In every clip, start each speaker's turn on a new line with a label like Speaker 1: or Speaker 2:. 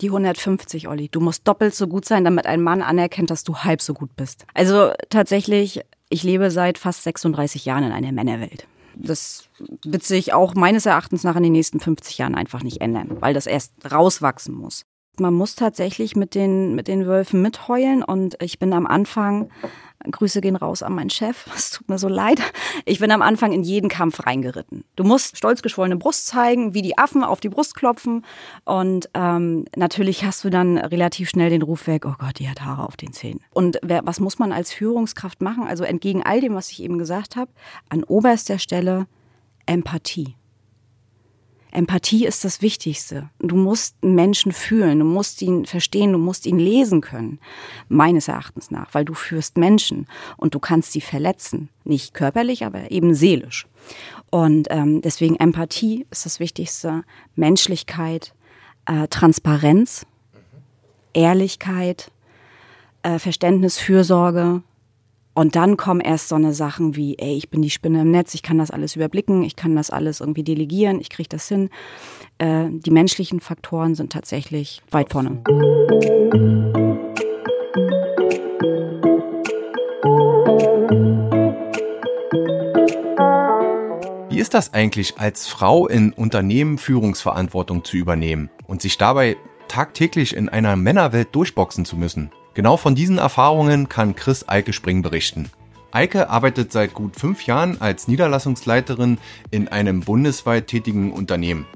Speaker 1: Die 150, Olli. Du musst doppelt so gut sein, damit ein Mann anerkennt, dass du halb so gut bist. Also tatsächlich, ich lebe seit fast 36 Jahren in einer Männerwelt. Das wird sich auch meines Erachtens nach in den nächsten 50 Jahren einfach nicht ändern, weil das erst rauswachsen muss. Man muss tatsächlich mit den, mit den Wölfen mitheulen und ich bin am Anfang Grüße gehen raus an meinen Chef. Es tut mir so leid. Ich bin am Anfang in jeden Kampf reingeritten. Du musst stolz geschwollene Brust zeigen, wie die Affen auf die Brust klopfen. Und ähm, natürlich hast du dann relativ schnell den Ruf weg, oh Gott, die hat Haare auf den Zähnen. Und wer, was muss man als Führungskraft machen? Also entgegen all dem, was ich eben gesagt habe, an oberster Stelle Empathie. Empathie ist das Wichtigste. Du musst einen Menschen fühlen, du musst ihn verstehen, du musst ihn lesen können, meines Erachtens nach, weil du führst Menschen und du kannst sie verletzen. Nicht körperlich, aber eben seelisch. Und ähm, deswegen Empathie ist das Wichtigste, Menschlichkeit, äh, Transparenz, Ehrlichkeit, äh, Verständnis, Fürsorge, und dann kommen erst so eine Sachen wie, ey, ich bin die Spinne im Netz, ich kann das alles überblicken, ich kann das alles irgendwie delegieren, ich kriege das hin. Äh, die menschlichen Faktoren sind tatsächlich weit vorne.
Speaker 2: Wie ist das eigentlich, als Frau in Unternehmen Führungsverantwortung zu übernehmen und sich dabei tagtäglich in einer Männerwelt durchboxen zu müssen? Genau von diesen Erfahrungen kann Chris Eike Spring berichten. Eike arbeitet seit gut fünf Jahren als Niederlassungsleiterin in einem bundesweit tätigen Unternehmen.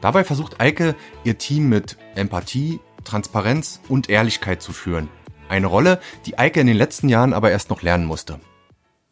Speaker 2: Dabei versucht Eike, ihr Team mit Empathie, Transparenz und Ehrlichkeit zu führen. Eine Rolle, die Eike in den letzten Jahren aber erst noch lernen musste.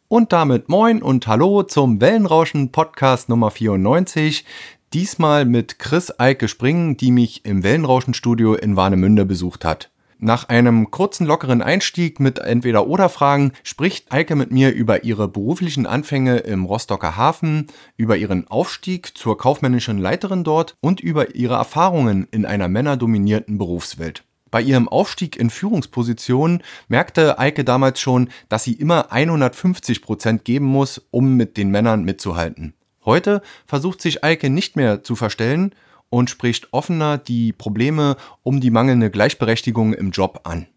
Speaker 2: Und damit moin und hallo zum Wellenrauschen Podcast Nummer 94. Diesmal mit Chris Eike Springen, die mich im Wellenrauschen Studio in Warnemünde besucht hat. Nach einem kurzen, lockeren Einstieg mit Entweder-Oder-Fragen spricht Eike mit mir über ihre beruflichen Anfänge im Rostocker Hafen, über ihren Aufstieg zur kaufmännischen Leiterin dort und über ihre Erfahrungen in einer männerdominierten Berufswelt. Bei ihrem Aufstieg in Führungspositionen merkte Eike damals schon, dass sie immer 150 Prozent geben muss, um mit den Männern mitzuhalten. Heute versucht sich Eike nicht mehr zu verstellen und spricht offener die Probleme um die mangelnde Gleichberechtigung im Job an.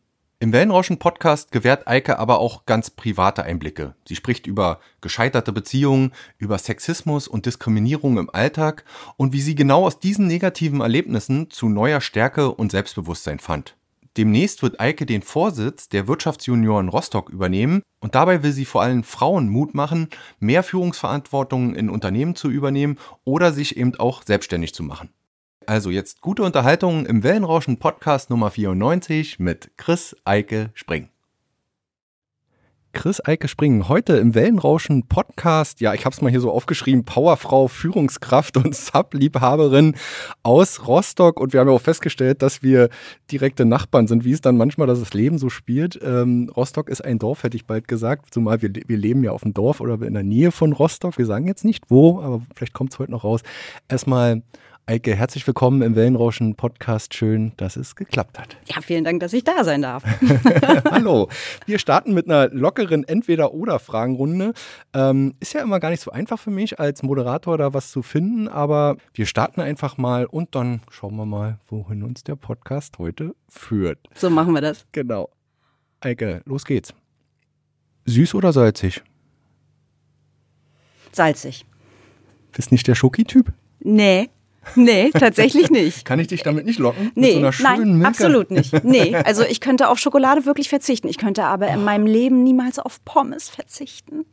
Speaker 2: Im Wellenrauschen-Podcast gewährt Eike aber auch ganz private Einblicke. Sie spricht über gescheiterte Beziehungen, über Sexismus und Diskriminierung im Alltag und wie sie genau aus diesen negativen Erlebnissen zu neuer Stärke und Selbstbewusstsein fand. Demnächst wird Eike den Vorsitz der Wirtschaftsjunioren Rostock übernehmen und dabei will sie vor allem Frauen Mut machen, mehr Führungsverantwortung in Unternehmen zu übernehmen oder sich eben auch selbstständig zu machen. Also jetzt gute Unterhaltung im Wellenrauschen Podcast Nummer 94 mit Chris Eike Spring. Chris Eike Springen, heute im Wellenrauschen Podcast. Ja, ich habe es mal hier so aufgeschrieben: Powerfrau, Führungskraft und Sub-Liebhaberin aus Rostock. Und wir haben ja auch festgestellt, dass wir direkte Nachbarn sind, wie es dann manchmal das Leben so spielt. Ähm, Rostock ist ein Dorf, hätte ich bald gesagt. Zumal wir, wir leben ja auf dem Dorf oder in der Nähe von Rostock. Wir sagen jetzt nicht wo, aber vielleicht kommt es heute noch raus. Erstmal Eike, herzlich willkommen im Wellenrauschen Podcast. Schön, dass es geklappt hat.
Speaker 1: Ja, vielen Dank, dass ich da sein darf.
Speaker 2: Hallo. Wir starten mit einer lockeren Entweder-Oder-Fragenrunde. Ähm, ist ja immer gar nicht so einfach für mich als Moderator da was zu finden, aber wir starten einfach mal und dann schauen wir mal, wohin uns der Podcast heute führt.
Speaker 1: So machen wir das.
Speaker 2: Genau. Eike, los geht's. Süß oder salzig?
Speaker 1: Salzig.
Speaker 2: Bist nicht der Schoki-Typ?
Speaker 1: Nee. Nee, tatsächlich nicht.
Speaker 2: Kann ich dich damit nicht locken?
Speaker 1: Nee, so nein, Milka? absolut nicht. Nee, also ich könnte auf Schokolade wirklich verzichten. Ich könnte aber in meinem Leben niemals auf Pommes verzichten.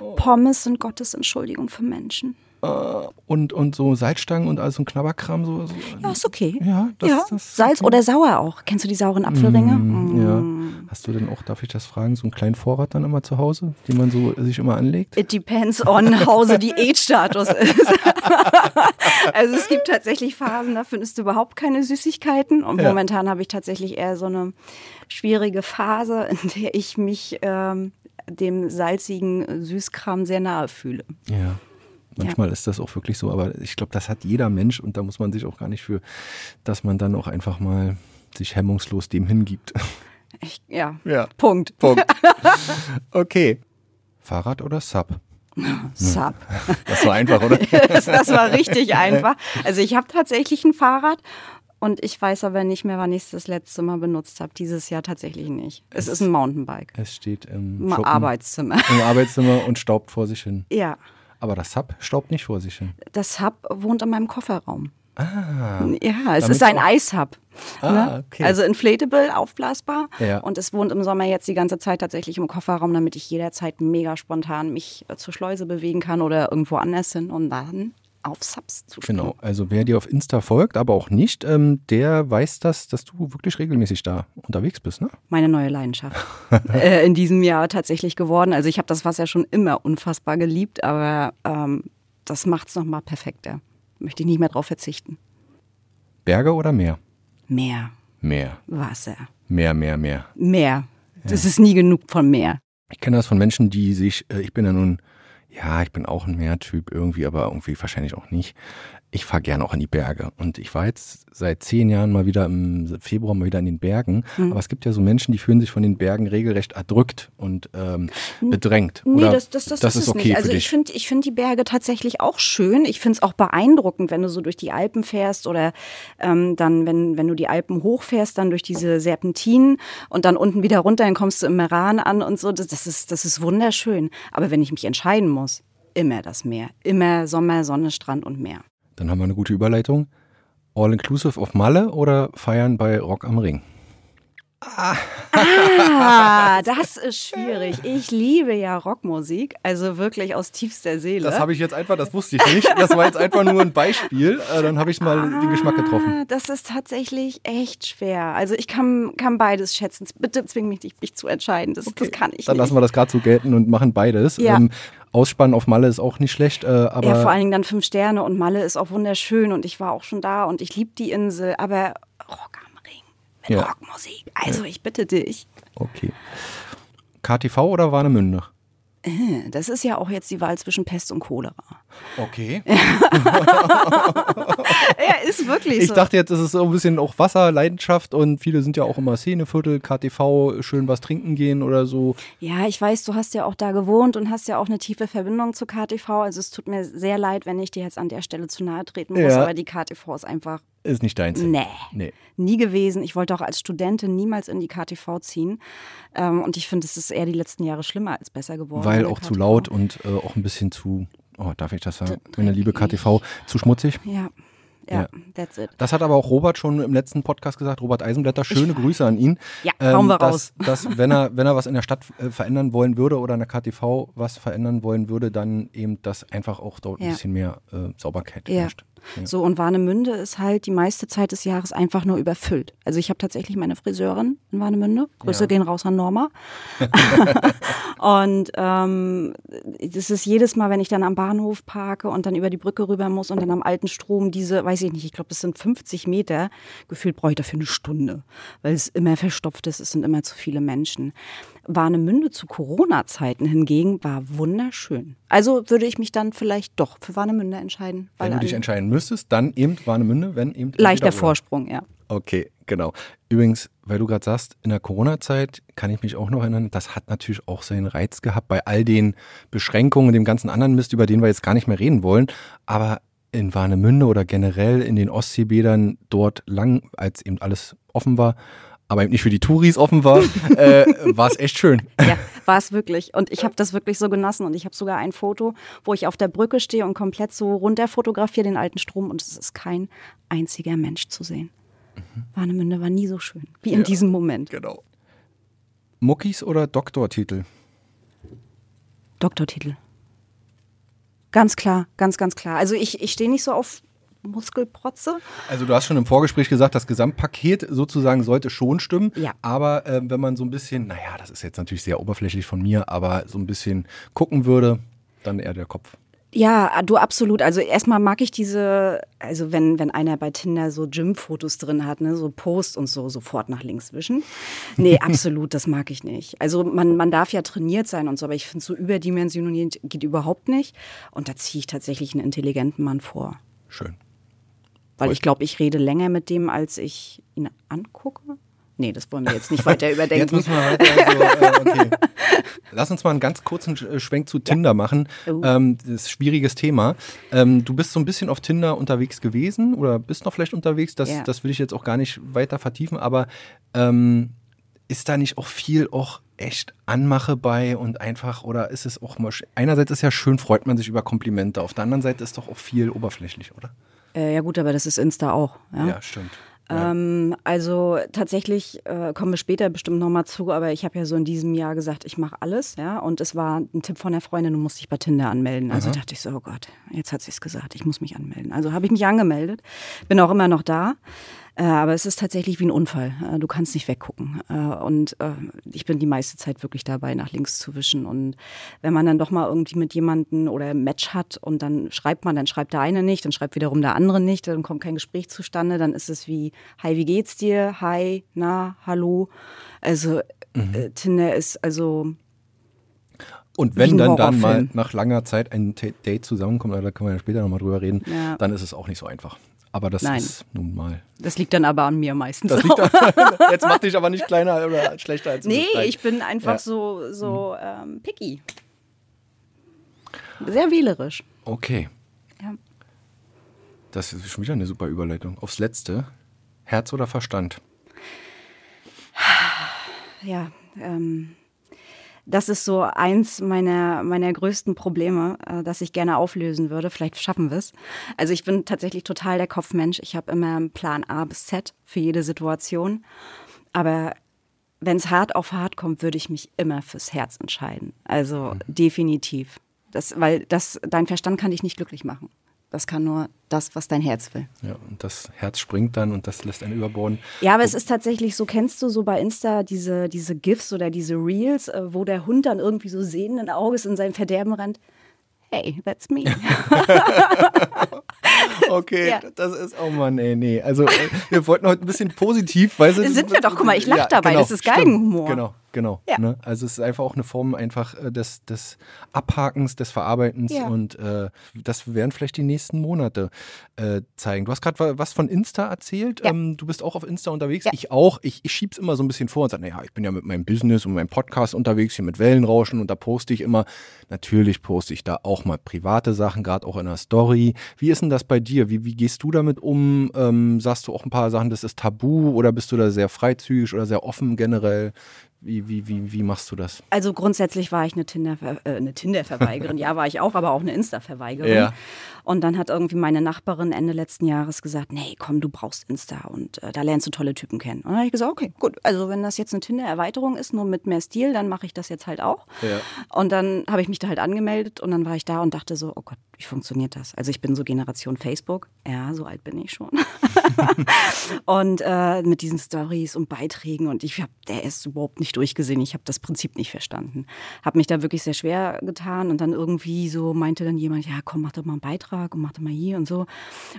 Speaker 1: Oh. Pommes sind Gottes Entschuldigung für Menschen.
Speaker 2: Äh, und, und so Salzstangen und alles so ein Knabberkram. So, so.
Speaker 1: Ja, ist okay. Ja, das, ja. Das Salz okay. oder sauer auch. Kennst du die sauren Apfelringe?
Speaker 2: Mm, mm. Ja. Hast du denn auch, darf ich das fragen, so einen kleinen Vorrat dann immer zu Hause, den man so sich immer anlegt?
Speaker 1: It depends on how the Diätstatus ist. also es gibt tatsächlich Phasen, da findest du überhaupt keine Süßigkeiten. Und ja. momentan habe ich tatsächlich eher so eine schwierige Phase, in der ich mich ähm, dem salzigen Süßkram sehr nahe fühle.
Speaker 2: Ja. Manchmal ja. ist das auch wirklich so, aber ich glaube, das hat jeder Mensch und da muss man sich auch gar nicht für, dass man dann auch einfach mal sich hemmungslos dem hingibt.
Speaker 1: Ich, ja. ja. Punkt.
Speaker 2: Punkt. Okay. Fahrrad oder Sub?
Speaker 1: Sub.
Speaker 2: Das war einfach, oder?
Speaker 1: das, das war richtig einfach. Also ich habe tatsächlich ein Fahrrad Und ich weiß aber nicht mehr, wann ich es das letzte Mal benutzt habe. Dieses Jahr tatsächlich nicht. Es, es ist ein Mountainbike.
Speaker 2: Es steht im,
Speaker 1: Im Arbeitszimmer.
Speaker 2: Im Arbeitszimmer und staubt vor sich hin.
Speaker 1: Ja.
Speaker 2: Aber das Sub staubt nicht vor sich hin.
Speaker 1: Das Hub wohnt in meinem Kofferraum.
Speaker 2: Ah.
Speaker 1: Ja, es ist ein Eishub.
Speaker 2: Ah,
Speaker 1: ne?
Speaker 2: okay.
Speaker 1: Also inflatable, aufblasbar.
Speaker 2: Ja.
Speaker 1: Und es wohnt im Sommer jetzt die ganze Zeit tatsächlich im Kofferraum, damit ich jederzeit mega spontan mich zur Schleuse bewegen kann oder irgendwo anders hin und dann auf Subs zu springen.
Speaker 2: Genau, also wer dir auf Insta folgt, aber auch nicht, ähm, der weiß das, dass du wirklich regelmäßig da unterwegs bist, ne?
Speaker 1: Meine neue Leidenschaft äh, in diesem Jahr tatsächlich geworden. Also ich habe das Wasser schon immer unfassbar geliebt, aber ähm, das macht es nochmal perfekter. Möchte ich nicht mehr drauf verzichten.
Speaker 2: Berge oder Meer?
Speaker 1: Meer,
Speaker 2: Meer,
Speaker 1: Wasser,
Speaker 2: Meer, Meer, Meer.
Speaker 1: Meer. Das ist nie genug von Meer.
Speaker 2: Ich kenne das von Menschen, die sich, äh, ich bin ja nun, ja, ich bin auch ein Meertyp irgendwie, aber irgendwie wahrscheinlich auch nicht. Ich fahre gerne auch in die Berge. Und ich war jetzt seit zehn Jahren mal wieder im Februar mal wieder in den Bergen.
Speaker 1: Hm.
Speaker 2: Aber es gibt ja so Menschen, die fühlen sich von den Bergen regelrecht erdrückt und ähm, bedrängt.
Speaker 1: Nee,
Speaker 2: Oder
Speaker 1: das, das, das,
Speaker 2: das
Speaker 1: ist,
Speaker 2: ist okay
Speaker 1: nicht. Also ich finde ich find die Berge tatsächlich auch schön. Ich finde es auch beeindruckend, wenn du so durch die Alpen fährst oder ähm, dann, wenn, wenn du die Alpen hochfährst, dann durch diese Serpentinen und dann unten wieder runter, dann kommst du im Meran an und so. Das, das, ist, das ist wunderschön. Aber wenn ich mich entscheiden muss, immer das Meer. Immer Sommer, Sonne, Strand und Meer.
Speaker 2: Dann haben wir eine gute Überleitung. All-inclusive auf Malle oder feiern bei Rock am Ring?
Speaker 1: Ah, das ist schwierig. Ich liebe ja Rockmusik, also wirklich aus tiefster Seele.
Speaker 2: Das habe ich jetzt einfach, das wusste ich nicht. Das war jetzt einfach nur ein Beispiel. Äh, Dann habe ich mal den Geschmack getroffen.
Speaker 1: Ah, Das ist tatsächlich echt schwer. Also ich kann, kann beides schätzen. Bitte zwing mich nicht, mich zu entscheiden. Das, das kann ich
Speaker 2: Dann
Speaker 1: nicht.
Speaker 2: lassen wir das gerade so gelten und machen beides.
Speaker 1: Ja.
Speaker 2: Ähm, Ausspannen auf Malle ist auch nicht schlecht, äh, aber
Speaker 1: ja, vor allen Dingen dann fünf Sterne und Malle ist auch wunderschön und ich war auch schon da und ich liebe die Insel, aber Rock mit
Speaker 2: Ja.
Speaker 1: Rockmusik. Also ich bitte dich.
Speaker 2: okay. KTV oder Warnemünde?
Speaker 1: Äh, Das ist ja auch jetzt die Wahl zwischen Pest und Cholera.
Speaker 2: Okay.
Speaker 1: Ja, ist wirklich
Speaker 2: Ich
Speaker 1: so.
Speaker 2: dachte jetzt, es ist so ein bisschen auch Wasser, Leidenschaft und viele sind ja auch immer Szeneviertel, KTV, schön was trinken gehen oder so.
Speaker 1: Ja, ich weiß, du hast ja auch da gewohnt und hast ja auch eine tiefe Verbindung zu KTV. Also es tut mir sehr leid, wenn ich dir jetzt an der Stelle zu nahe treten muss,
Speaker 2: Ja.
Speaker 1: aber die KTV ist einfach
Speaker 2: Ist nicht deins.
Speaker 1: nee.
Speaker 2: Nee.
Speaker 1: Nie gewesen. Ich wollte auch als Studentin niemals in die KTV ziehen. Ähm, und ich finde, es ist eher die letzten Jahre schlimmer als besser geworden.
Speaker 2: Weil auch zu
Speaker 1: KTV.
Speaker 2: laut und äh, auch ein bisschen zu, oh, darf ich das sagen? Meine liebe KTV, zu schmutzig.
Speaker 1: Ja. Ja, that's it.
Speaker 2: Das hat aber auch Robert schon im letzten Podcast gesagt, Robert Eisenblätter, schöne Grüße an ihn.
Speaker 1: Ja, hauen wir
Speaker 2: dass,
Speaker 1: raus.
Speaker 2: Dass, wenn er, wenn er was in der Stadt äh, verändern wollen würde oder in der KTV was verändern wollen würde, dann eben, dass einfach auch dort ein
Speaker 1: Ja.
Speaker 2: bisschen mehr äh, Sauberkeit
Speaker 1: Ja.
Speaker 2: herrscht. Ja.
Speaker 1: So, und Warnemünde ist halt die meiste Zeit des Jahres einfach nur überfüllt. Also ich habe tatsächlich meine Friseurin in Warnemünde. Grüße
Speaker 2: Ja.
Speaker 1: gehen raus an Norma. und ähm, das ist jedes Mal, wenn ich dann am Bahnhof parke und dann über die Brücke rüber muss und dann am alten Strom diese, weiß ich nicht, ich glaube, das sind 50 Meter. Gefühlt brauche ich dafür eine Stunde, weil es immer verstopft ist, es sind immer zu viele Menschen. Warnemünde zu Corona-Zeiten hingegen war wunderschön. Also würde ich mich dann vielleicht doch für Warnemünde entscheiden.
Speaker 2: Wenn du dich entscheiden müsstest, dann eben Warnemünde, wenn eben.
Speaker 1: Leichter. Vorsprung, ja.
Speaker 2: Okay, genau. Übrigens, weil du gerade sagst, in der Corona-Zeit kann ich mich auch noch erinnern, das hat natürlich auch seinen Reiz gehabt bei all den Beschränkungen, dem ganzen anderen Mist, über den wir jetzt gar nicht mehr reden wollen. Aber in Warnemünde oder generell in den Ostseebädern dort lang, als eben alles offen war, aber eben nicht für die Touris offen war, äh, war es echt schön.
Speaker 1: Ja, war es wirklich. Und ich habe das wirklich so genossen. Und ich habe sogar ein Foto, wo ich auf der Brücke stehe und komplett so runter fotografiere den alten Strom und es ist kein einziger Mensch zu sehen. Warnemünde war nie so schön wie in diesem Moment.
Speaker 2: Genau. Muckis oder Doktortitel?
Speaker 1: Doktortitel. Ganz klar, ganz, ganz klar. Also ich, ich stehe nicht so auf Muskelprotze.
Speaker 2: Also du hast schon im Vorgespräch gesagt, das Gesamtpaket sozusagen sollte schon stimmen.
Speaker 1: Ja.
Speaker 2: Aber äh, wenn man so ein bisschen, naja, das ist jetzt natürlich sehr oberflächlich von mir, aber so ein bisschen gucken würde, dann eher der Kopf.
Speaker 1: Ja, du absolut. Also erstmal mag ich diese, also wenn, wenn einer bei Tinder so Gym-Fotos drin hat, ne, so Post und so, sofort nach links wischen. Nee, absolut, das mag ich nicht. Also man, man darf ja trainiert sein und so, aber ich finde so überdimensioniert geht überhaupt nicht. Und da ziehe ich tatsächlich einen intelligenten Mann vor.
Speaker 2: Schön.
Speaker 1: Weil ich glaube, ich rede länger mit dem, als ich ihn angucke. Nee, das wollen wir jetzt nicht weiter überdenken.
Speaker 2: Jetzt müssen wir weiter, also, äh, okay. Lass uns mal einen ganz kurzen äh, Schwenk zu Tinder ja. machen. Oh. Ähm, das ist ein schwieriges Thema. Ähm, du bist so ein bisschen auf Tinder unterwegs gewesen oder bist noch vielleicht unterwegs. Das, ja. das will ich jetzt auch gar nicht weiter vertiefen, aber ähm, ist da nicht auch viel auch echt Anmache bei und einfach, oder ist es auch mal, einerseits ist ja schön, freut man sich über Komplimente, auf der anderen Seite ist doch auch viel oberflächlich, oder?
Speaker 1: Äh, ja gut, aber das ist Insta auch. Ja,
Speaker 2: ja stimmt.
Speaker 1: Ähm, also tatsächlich äh, kommen wir später bestimmt nochmal zu, aber ich habe ja so in diesem Jahr gesagt, ich mache alles, ja. Und es war ein Tipp von der Freundin, du musst dich bei Tinder anmelden. Also Aha. dachte ich so, oh Gott, jetzt hat sie es gesagt, ich muss mich anmelden. Also habe ich mich angemeldet, bin auch immer noch da. Äh, aber es ist tatsächlich wie ein Unfall. Äh, du kannst nicht weggucken. Äh, und ich bin die meiste Zeit wirklich dabei, nach links zu wischen. Und wenn man dann doch mal irgendwie mit jemandem oder ein Match hat und dann schreibt man, dann schreibt der eine nicht, dann schreibt wiederum der andere nicht, dann kommt kein Gespräch zustande, dann ist es wie, hi, wie geht's dir? Hi, na, hallo. Also mhm. Tinder ist also
Speaker 2: und wenn dann dann mal nach langer Zeit ein Date zusammenkommt, da können wir ja später nochmal drüber reden, ja. dann ist es auch nicht so einfach. Aber das Nein. ist nun mal.
Speaker 1: Das liegt dann aber an mir meistens.
Speaker 2: Das liegt an, jetzt mach dich aber nicht kleiner oder schlechter als du
Speaker 1: Nee, ich bin einfach ja. so, so ähm, picky. Sehr wählerisch.
Speaker 2: Okay. Ja. Das ist schon wieder eine super Überleitung. Aufs Letzte. Herz oder Verstand?
Speaker 1: Ja, ähm, das ist so eins meiner, meiner größten Probleme, äh, das ich gerne auflösen würde. Vielleicht schaffen wir es. Also ich bin tatsächlich total der Kopfmensch. Ich habe immer einen Plan A bis Z für jede Situation. Aber wenn es hart auf hart kommt, würde ich mich immer fürs Herz entscheiden. Also mhm. definitiv. Das, weil das, dein Verstand kann dich nicht glücklich machen. Das kann nur das, was dein Herz will.
Speaker 2: Ja, und das Herz springt dann und das lässt einen überbauen.
Speaker 1: Ja, aber es ist tatsächlich so, kennst du so bei Insta diese, diese GIFs oder diese Reels, äh, wo der Hund dann irgendwie so sehenden Auges in sein Verderben rennt? Hey, that's me.
Speaker 2: okay, ja. das ist, oh Mann, ey, nee. Also, äh, wir wollten heute ein bisschen positiv, weil
Speaker 1: es Sind wir doch, guck mal, ich lache ja, dabei, genau, das ist Geigenhumor.
Speaker 2: Genau, Genau. Ja. Ne? Also es ist einfach auch eine Form einfach äh, des, des Abhakens, des Verarbeitens ja. und äh, das werden vielleicht die nächsten Monate äh, zeigen. Du hast gerade was von Insta erzählt. Ja. Ähm, du bist auch auf Insta unterwegs. Ich auch. Ich, ich schieb's immer so ein bisschen vor und sage, naja, ich bin ja mit meinem Business und meinem Podcast unterwegs, hier mit Wellenrauschen und da poste ich immer. Natürlich poste ich da auch mal private Sachen, gerade auch in der Story. Wie ist denn das bei dir? Wie, wie gehst du damit um? Ähm, sagst du auch ein paar Sachen, das ist tabu oder bist du da sehr freizügig oder sehr offen generell? Wie, wie, wie, wie machst du das?
Speaker 1: Also grundsätzlich war ich eine Tinder-Verweigerin. Äh, eine Tinder ja, war ich auch, aber auch eine Insta-Verweigerin. Ja. Und dann hat irgendwie meine Nachbarin Ende letzten Jahres gesagt, nee, komm, du brauchst Insta und äh, da lernst du tolle Typen kennen. Und dann habe ich gesagt, okay, gut, also wenn das jetzt eine Tinder-Erweiterung ist, nur mit mehr Stil, dann mache ich das jetzt halt auch. Ja. Und dann habe ich mich da halt angemeldet und dann war ich da und dachte so, oh Gott, wie funktioniert das? Also ich bin so Generation Facebook, ja, so alt bin ich schon. und äh, mit diesen Stories und Beiträgen und ich habe, der ist überhaupt nicht durchgesehen. Ich habe das Prinzip nicht verstanden. Habe mich da wirklich sehr schwer getan und dann irgendwie so meinte dann jemand, ja, komm, mach doch mal einen Beitrag und machte mal hier und so.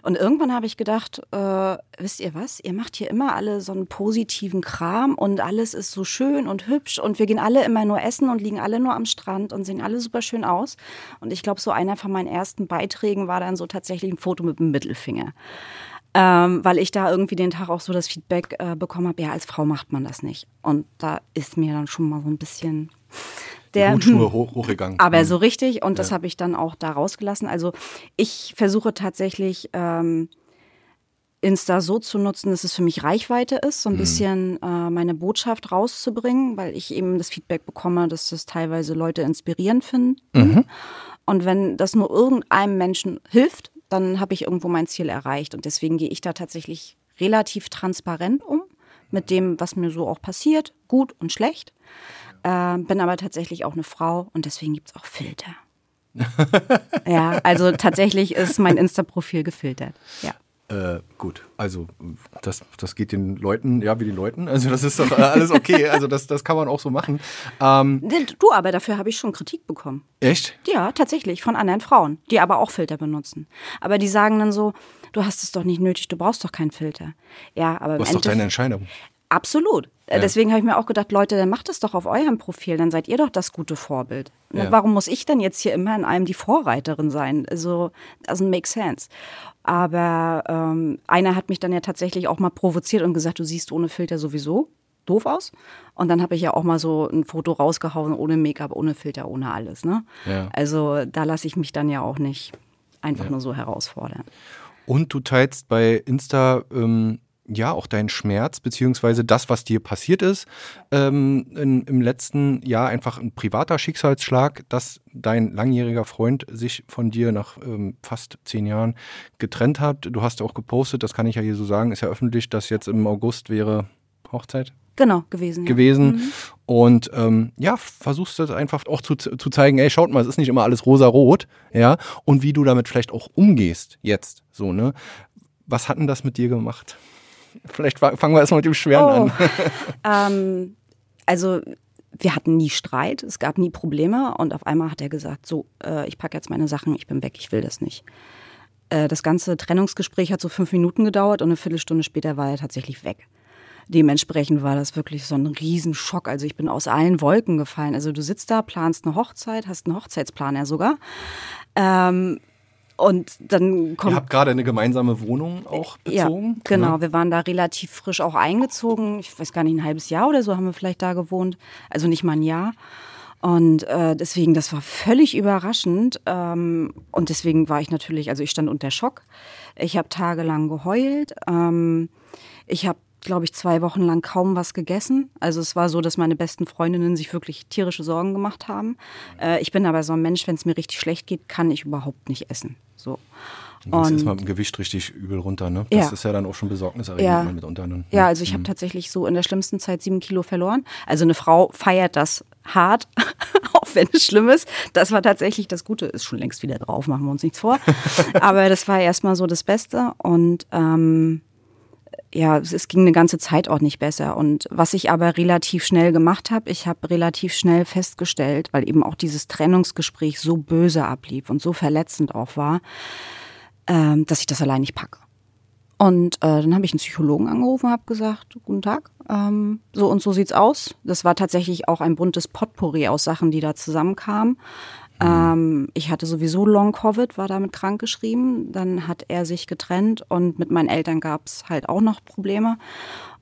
Speaker 1: Und irgendwann habe ich gedacht, äh, wisst ihr was, ihr macht hier immer alle so einen positiven Kram und alles ist so schön und hübsch und wir gehen alle immer nur essen und liegen alle nur am Strand und sehen alle super schön aus. Und ich glaube, so einer von meinen ersten Beiträgen war dann so tatsächlich ein Foto mit dem Mittelfinger. Ähm, weil ich da irgendwie den Tag auch so das Feedback äh, bekommen habe, ja, als Frau macht man das nicht. Und da ist mir dann schon mal so ein bisschen
Speaker 2: der Hutschnur hoch, hochgegangen.
Speaker 1: Aber mhm. so richtig und ja. das habe ich dann auch da rausgelassen. Also ich versuche tatsächlich ähm, Insta so zu nutzen, dass es für mich Reichweite ist, so ein mhm. bisschen äh, meine Botschaft rauszubringen, weil ich eben das Feedback bekomme, dass das teilweise Leute inspirierend finden. Mhm. Und wenn das nur irgendeinem Menschen hilft, dann habe ich irgendwo mein Ziel erreicht. Und deswegen gehe ich da tatsächlich relativ transparent um mit dem, was mir so auch passiert, gut und schlecht. Äh, bin aber tatsächlich auch eine Frau und deswegen gibt es auch Filter. ja, also tatsächlich ist mein Insta-Profil gefiltert. Ja.
Speaker 2: Äh, gut, also das, das geht den Leuten, ja, wie den Leuten. Also das ist doch alles okay. Also das, das kann man auch so machen.
Speaker 1: Ähm, du, aber dafür habe ich schon Kritik bekommen.
Speaker 2: Echt?
Speaker 1: Ja, tatsächlich, von anderen Frauen, die aber auch Filter benutzen. Aber die sagen dann so, du hast es doch nicht nötig, du brauchst doch keinen Filter. Ja, aber
Speaker 2: das ist doch deine Entscheidung.
Speaker 1: Absolut. Äh, ja. Deswegen habe ich mir auch gedacht, Leute, dann macht es doch auf eurem Profil, dann seid ihr doch das gute Vorbild. Ja. Warum muss ich denn jetzt hier immer in einem die Vorreiterin sein? Also, doesn't make sense. Aber ähm, einer hat mich dann ja tatsächlich auch mal provoziert und gesagt, du siehst ohne Filter sowieso doof aus. Und dann habe ich ja auch mal so ein Foto rausgehauen, ohne Make-up, ohne Filter, ohne alles. Ne?
Speaker 2: Ja.
Speaker 1: Also da lasse ich mich dann ja auch nicht einfach nur so herausfordern.
Speaker 2: Und du teilst bei Insta ähm, ja auch deinen Schmerz, beziehungsweise das, was dir passiert ist. Ähm, in, Im letzten Jahr einfach ein privater Schicksalsschlag, dass dein langjähriger Freund sich von dir nach ähm, fast zehn Jahren getrennt hat. Du hast auch gepostet, das kann ich ja hier so sagen, ist ja öffentlich, dass jetzt im August wäre Hochzeit
Speaker 1: Genau, gewesen. Ja.
Speaker 2: gewesen. Und ähm, ja, versuchst das einfach auch zu, zu zeigen, ey, schaut mal, es ist nicht immer alles rosa-rot, ja, und wie du damit vielleicht auch umgehst jetzt, so, ne? Was hat denn das mit dir gemacht? Vielleicht fa- fangen wir erstmal mit dem Schweren
Speaker 1: Oh.
Speaker 2: an.
Speaker 1: Ähm, also wir hatten nie Streit, es gab nie Probleme und auf einmal hat er gesagt, so, äh, ich packe jetzt meine Sachen, ich bin weg, ich will das nicht. Äh, das ganze Trennungsgespräch hat so fünf Minuten gedauert und eine Viertelstunde später war er tatsächlich weg. Dementsprechend war das wirklich so ein Riesenschock. Also ich bin aus allen Wolken gefallen. Also du sitzt da, planst eine Hochzeit, hast einen Hochzeitsplan ja sogar. Ähm, und dann kommt
Speaker 2: Ihr habt gerade eine gemeinsame Wohnung auch bezogen.
Speaker 1: ja, genau.
Speaker 2: Ne?
Speaker 1: Wir waren da relativ frisch auch eingezogen. Ich weiß gar nicht, ein halbes Jahr oder so haben wir vielleicht da gewohnt. Also nicht mal ein Jahr. Und äh, deswegen, das war völlig überraschend. Ähm, und deswegen war ich natürlich, also ich stand unter Schock. Ich habe tagelang geheult. Ähm, ich habe, glaube ich, zwei Wochen lang kaum was gegessen. Also es war so, dass meine besten Freundinnen sich wirklich tierische Sorgen gemacht haben. Äh, ich bin aber so ein Mensch, wenn es mir richtig schlecht geht, kann ich überhaupt nicht essen. So.
Speaker 2: Du gehst erstmal mit dem Gewicht richtig übel runter, ne? Das
Speaker 1: Ja.
Speaker 2: ist ja dann auch schon besorgniserregend
Speaker 1: Ja.
Speaker 2: mitunter. Ne?
Speaker 1: Ja, also ich habe tatsächlich so in der schlimmsten Zeit sieben Kilo verloren. Also eine Frau feiert das hart, auch wenn es schlimm ist. Das war tatsächlich das Gute, ist schon längst wieder drauf, machen wir uns nichts vor. Aber das war erstmal so das Beste und ähm, ja, es, ging eine ganze Zeit auch nicht besser. Und was ich aber relativ schnell gemacht habe, ich habe relativ schnell festgestellt, weil eben auch dieses Trennungsgespräch so böse ablief und so verletzend auch war, ähm, dass ich das allein nicht packe. Und äh, dann habe ich einen Psychologen angerufen, habe gesagt, guten Tag, ähm, so und so sieht's aus. Das war tatsächlich auch ein buntes Potpourri aus Sachen, die da zusammenkamen. Ähm, ich hatte sowieso Long-Covid, war damit krankgeschrieben. Dann hat er sich getrennt und mit meinen Eltern gab's halt auch noch Probleme.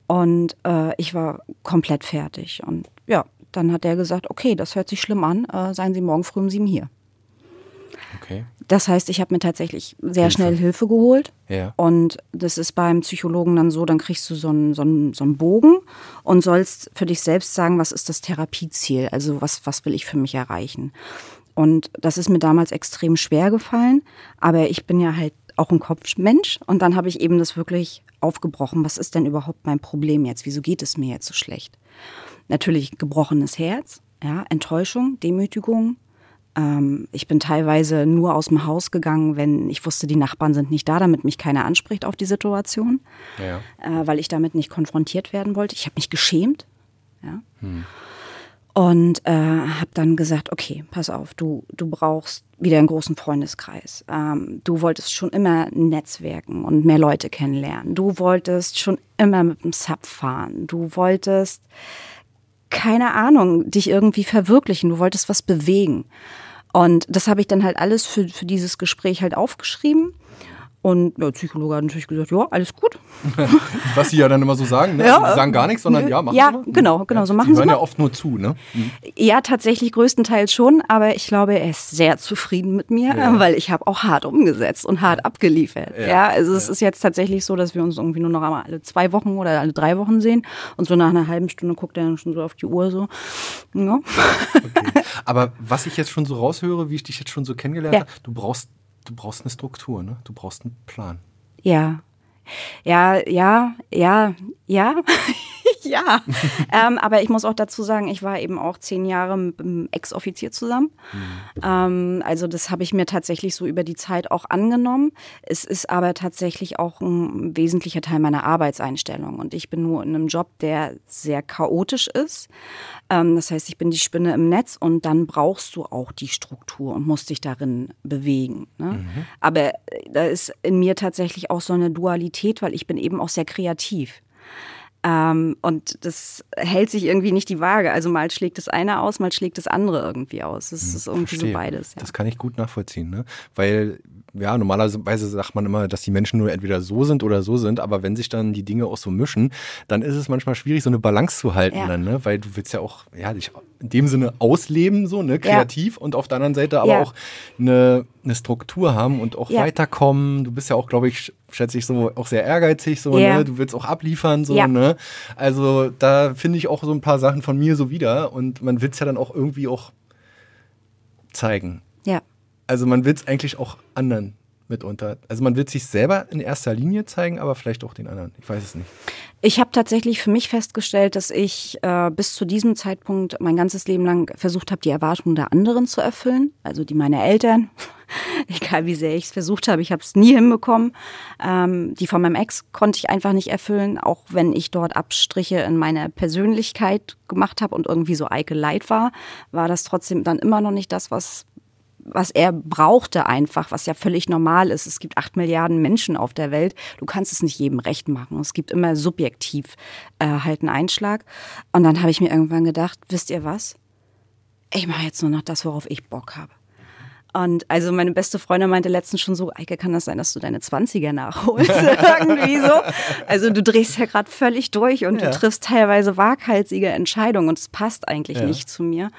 Speaker 1: Und äh, ich war komplett fertig. Und ja, dann hat er gesagt, okay, das hört sich schlimm an, äh, seien Sie morgen früh um sieben hier.
Speaker 2: Okay.
Speaker 1: Das heißt, ich habe mir tatsächlich sehr
Speaker 2: Hilfe.
Speaker 1: schnell Hilfe geholt.
Speaker 2: Ja.
Speaker 1: Und das ist beim Psychologen dann so, dann kriegst du so einen, so einen, so einen Bogen und sollst für dich selbst sagen, was ist das Therapieziel? Also was, was will ich für mich erreichen? Und das ist mir damals extrem schwer gefallen, aber ich bin ja halt auch ein Kopfmensch und dann habe ich eben das wirklich aufgebrochen. Was ist denn überhaupt mein Problem jetzt? Wieso geht es mir jetzt so schlecht? Natürlich gebrochenes Herz, ja, Enttäuschung, Demütigung, ähm, ich bin teilweise nur aus dem Haus gegangen, wenn ich wusste, die Nachbarn sind nicht da, damit mich keiner anspricht auf die Situation,
Speaker 2: Ja.
Speaker 1: äh, weil ich damit nicht konfrontiert werden wollte. Ich habe mich geschämt. Ja. Und äh, habe dann gesagt, okay, pass auf, du, du brauchst wieder einen großen Freundeskreis. Ähm, du wolltest schon immer netzwerken und mehr Leute kennenlernen. Du wolltest schon immer mit dem Sub fahren. Du wolltest keine Ahnung, dich irgendwie verwirklichen, du wolltest was bewegen. Und das habe ich dann halt alles für, für dieses Gespräch halt aufgeschrieben. Und der Psychologe hat natürlich gesagt, ja, alles gut.
Speaker 2: Was sie ja dann immer so sagen, ne?
Speaker 1: Ja,
Speaker 2: Also, die sagen gar nichts, sondern ja, machen
Speaker 1: ja,
Speaker 2: Sie mal.
Speaker 1: genau, genau, so machen Sie
Speaker 2: hören
Speaker 1: mal.
Speaker 2: ja oft nur zu, ne?
Speaker 1: Ja, tatsächlich größtenteils schon, aber ich glaube, er ist sehr zufrieden mit mir,
Speaker 2: Ja.
Speaker 1: weil ich habe auch hart umgesetzt und hart abgeliefert.
Speaker 2: Ja.
Speaker 1: Ja, also es ist jetzt tatsächlich so, dass wir uns irgendwie nur noch einmal alle zwei Wochen oder alle drei Wochen sehen und so nach einer halben Stunde guckt er dann schon so auf die Uhr so. Ja.
Speaker 2: Okay. Aber was ich jetzt schon so raushöre, wie ich dich jetzt schon so kennengelernt
Speaker 1: Ja.
Speaker 2: habe, du brauchst, du brauchst eine Struktur, ne? Du brauchst einen Plan.
Speaker 1: Ja. Ja, ja, ja, ja, ja. ähm, aber ich muss auch dazu sagen, ich war eben auch zehn Jahre mit einem Ex-Offizier zusammen. Ähm, also das habe ich mir tatsächlich so über die Zeit auch angenommen. Es ist aber tatsächlich auch ein wesentlicher Teil meiner Arbeitseinstellung. Und ich bin nur in einem Job, der sehr chaotisch ist. Ähm, das heißt, ich bin die Spinne im Netz und dann brauchst du auch die Struktur und musst dich darin bewegen. Ne? Aber äh, da ist in mir tatsächlich auch so eine Dualität, weil ich bin eben auch sehr kreativ. Ähm, und das hält sich irgendwie nicht die Waage. Also mal schlägt das eine aus, mal schlägt das andere irgendwie aus. Das hm, ist irgendwie Verstehe. so beides.
Speaker 2: Ja. Das kann ich gut nachvollziehen, ne? Weil ja, normalerweise sagt man immer, dass die Menschen nur entweder so sind oder so sind, aber wenn sich dann die Dinge auch so mischen, dann ist es manchmal schwierig, so eine Balance zu halten, ja. dann, ne? weil du willst ja auch, ja, dich in dem Sinne ausleben, so, ne, kreativ ja. und auf der anderen Seite aber ja. auch eine, eine Struktur haben und auch weiterkommen. Du bist ja auch, glaube ich, schätze ich so, auch sehr ehrgeizig, so, ne? Du willst auch abliefern, so, ne? Also da finde ich auch so ein paar Sachen von mir so wieder und man will es ja dann auch irgendwie auch zeigen.
Speaker 1: Ja.
Speaker 2: Also man will es eigentlich auch anderen mitunter. Also man will sich selber in erster Linie zeigen, aber vielleicht auch den anderen. Ich weiß es nicht.
Speaker 1: Ich habe tatsächlich für mich festgestellt, dass ich äh, bis zu diesem Zeitpunkt mein ganzes Leben lang versucht habe, die Erwartungen der anderen zu erfüllen, also die meiner Eltern. Egal wie sehr ich es versucht habe, ich habe es nie hinbekommen. Ähm, die von meinem Ex konnte ich einfach nicht erfüllen, auch wenn ich dort Abstriche in meiner Persönlichkeit gemacht habe und irgendwie so Eike Leid war, war das trotzdem dann immer noch nicht das, was was er brauchte einfach, was ja völlig normal ist. Es gibt acht Milliarden Menschen auf der Welt. Du kannst es nicht jedem recht machen. Es gibt immer subjektiv äh, halt einen Einschlag. Und dann habe ich mir irgendwann gedacht, wisst ihr was? Ich mache jetzt nur noch das, worauf ich Bock habe. Und also meine beste Freundin meinte letztens schon so, Eike, kann das sein, dass du deine 20er nachholst? Irgendwie so. Also du drehst ja gerade völlig durch und ja. du triffst teilweise waghalsige Entscheidungen und es passt eigentlich ja. nicht zu mir.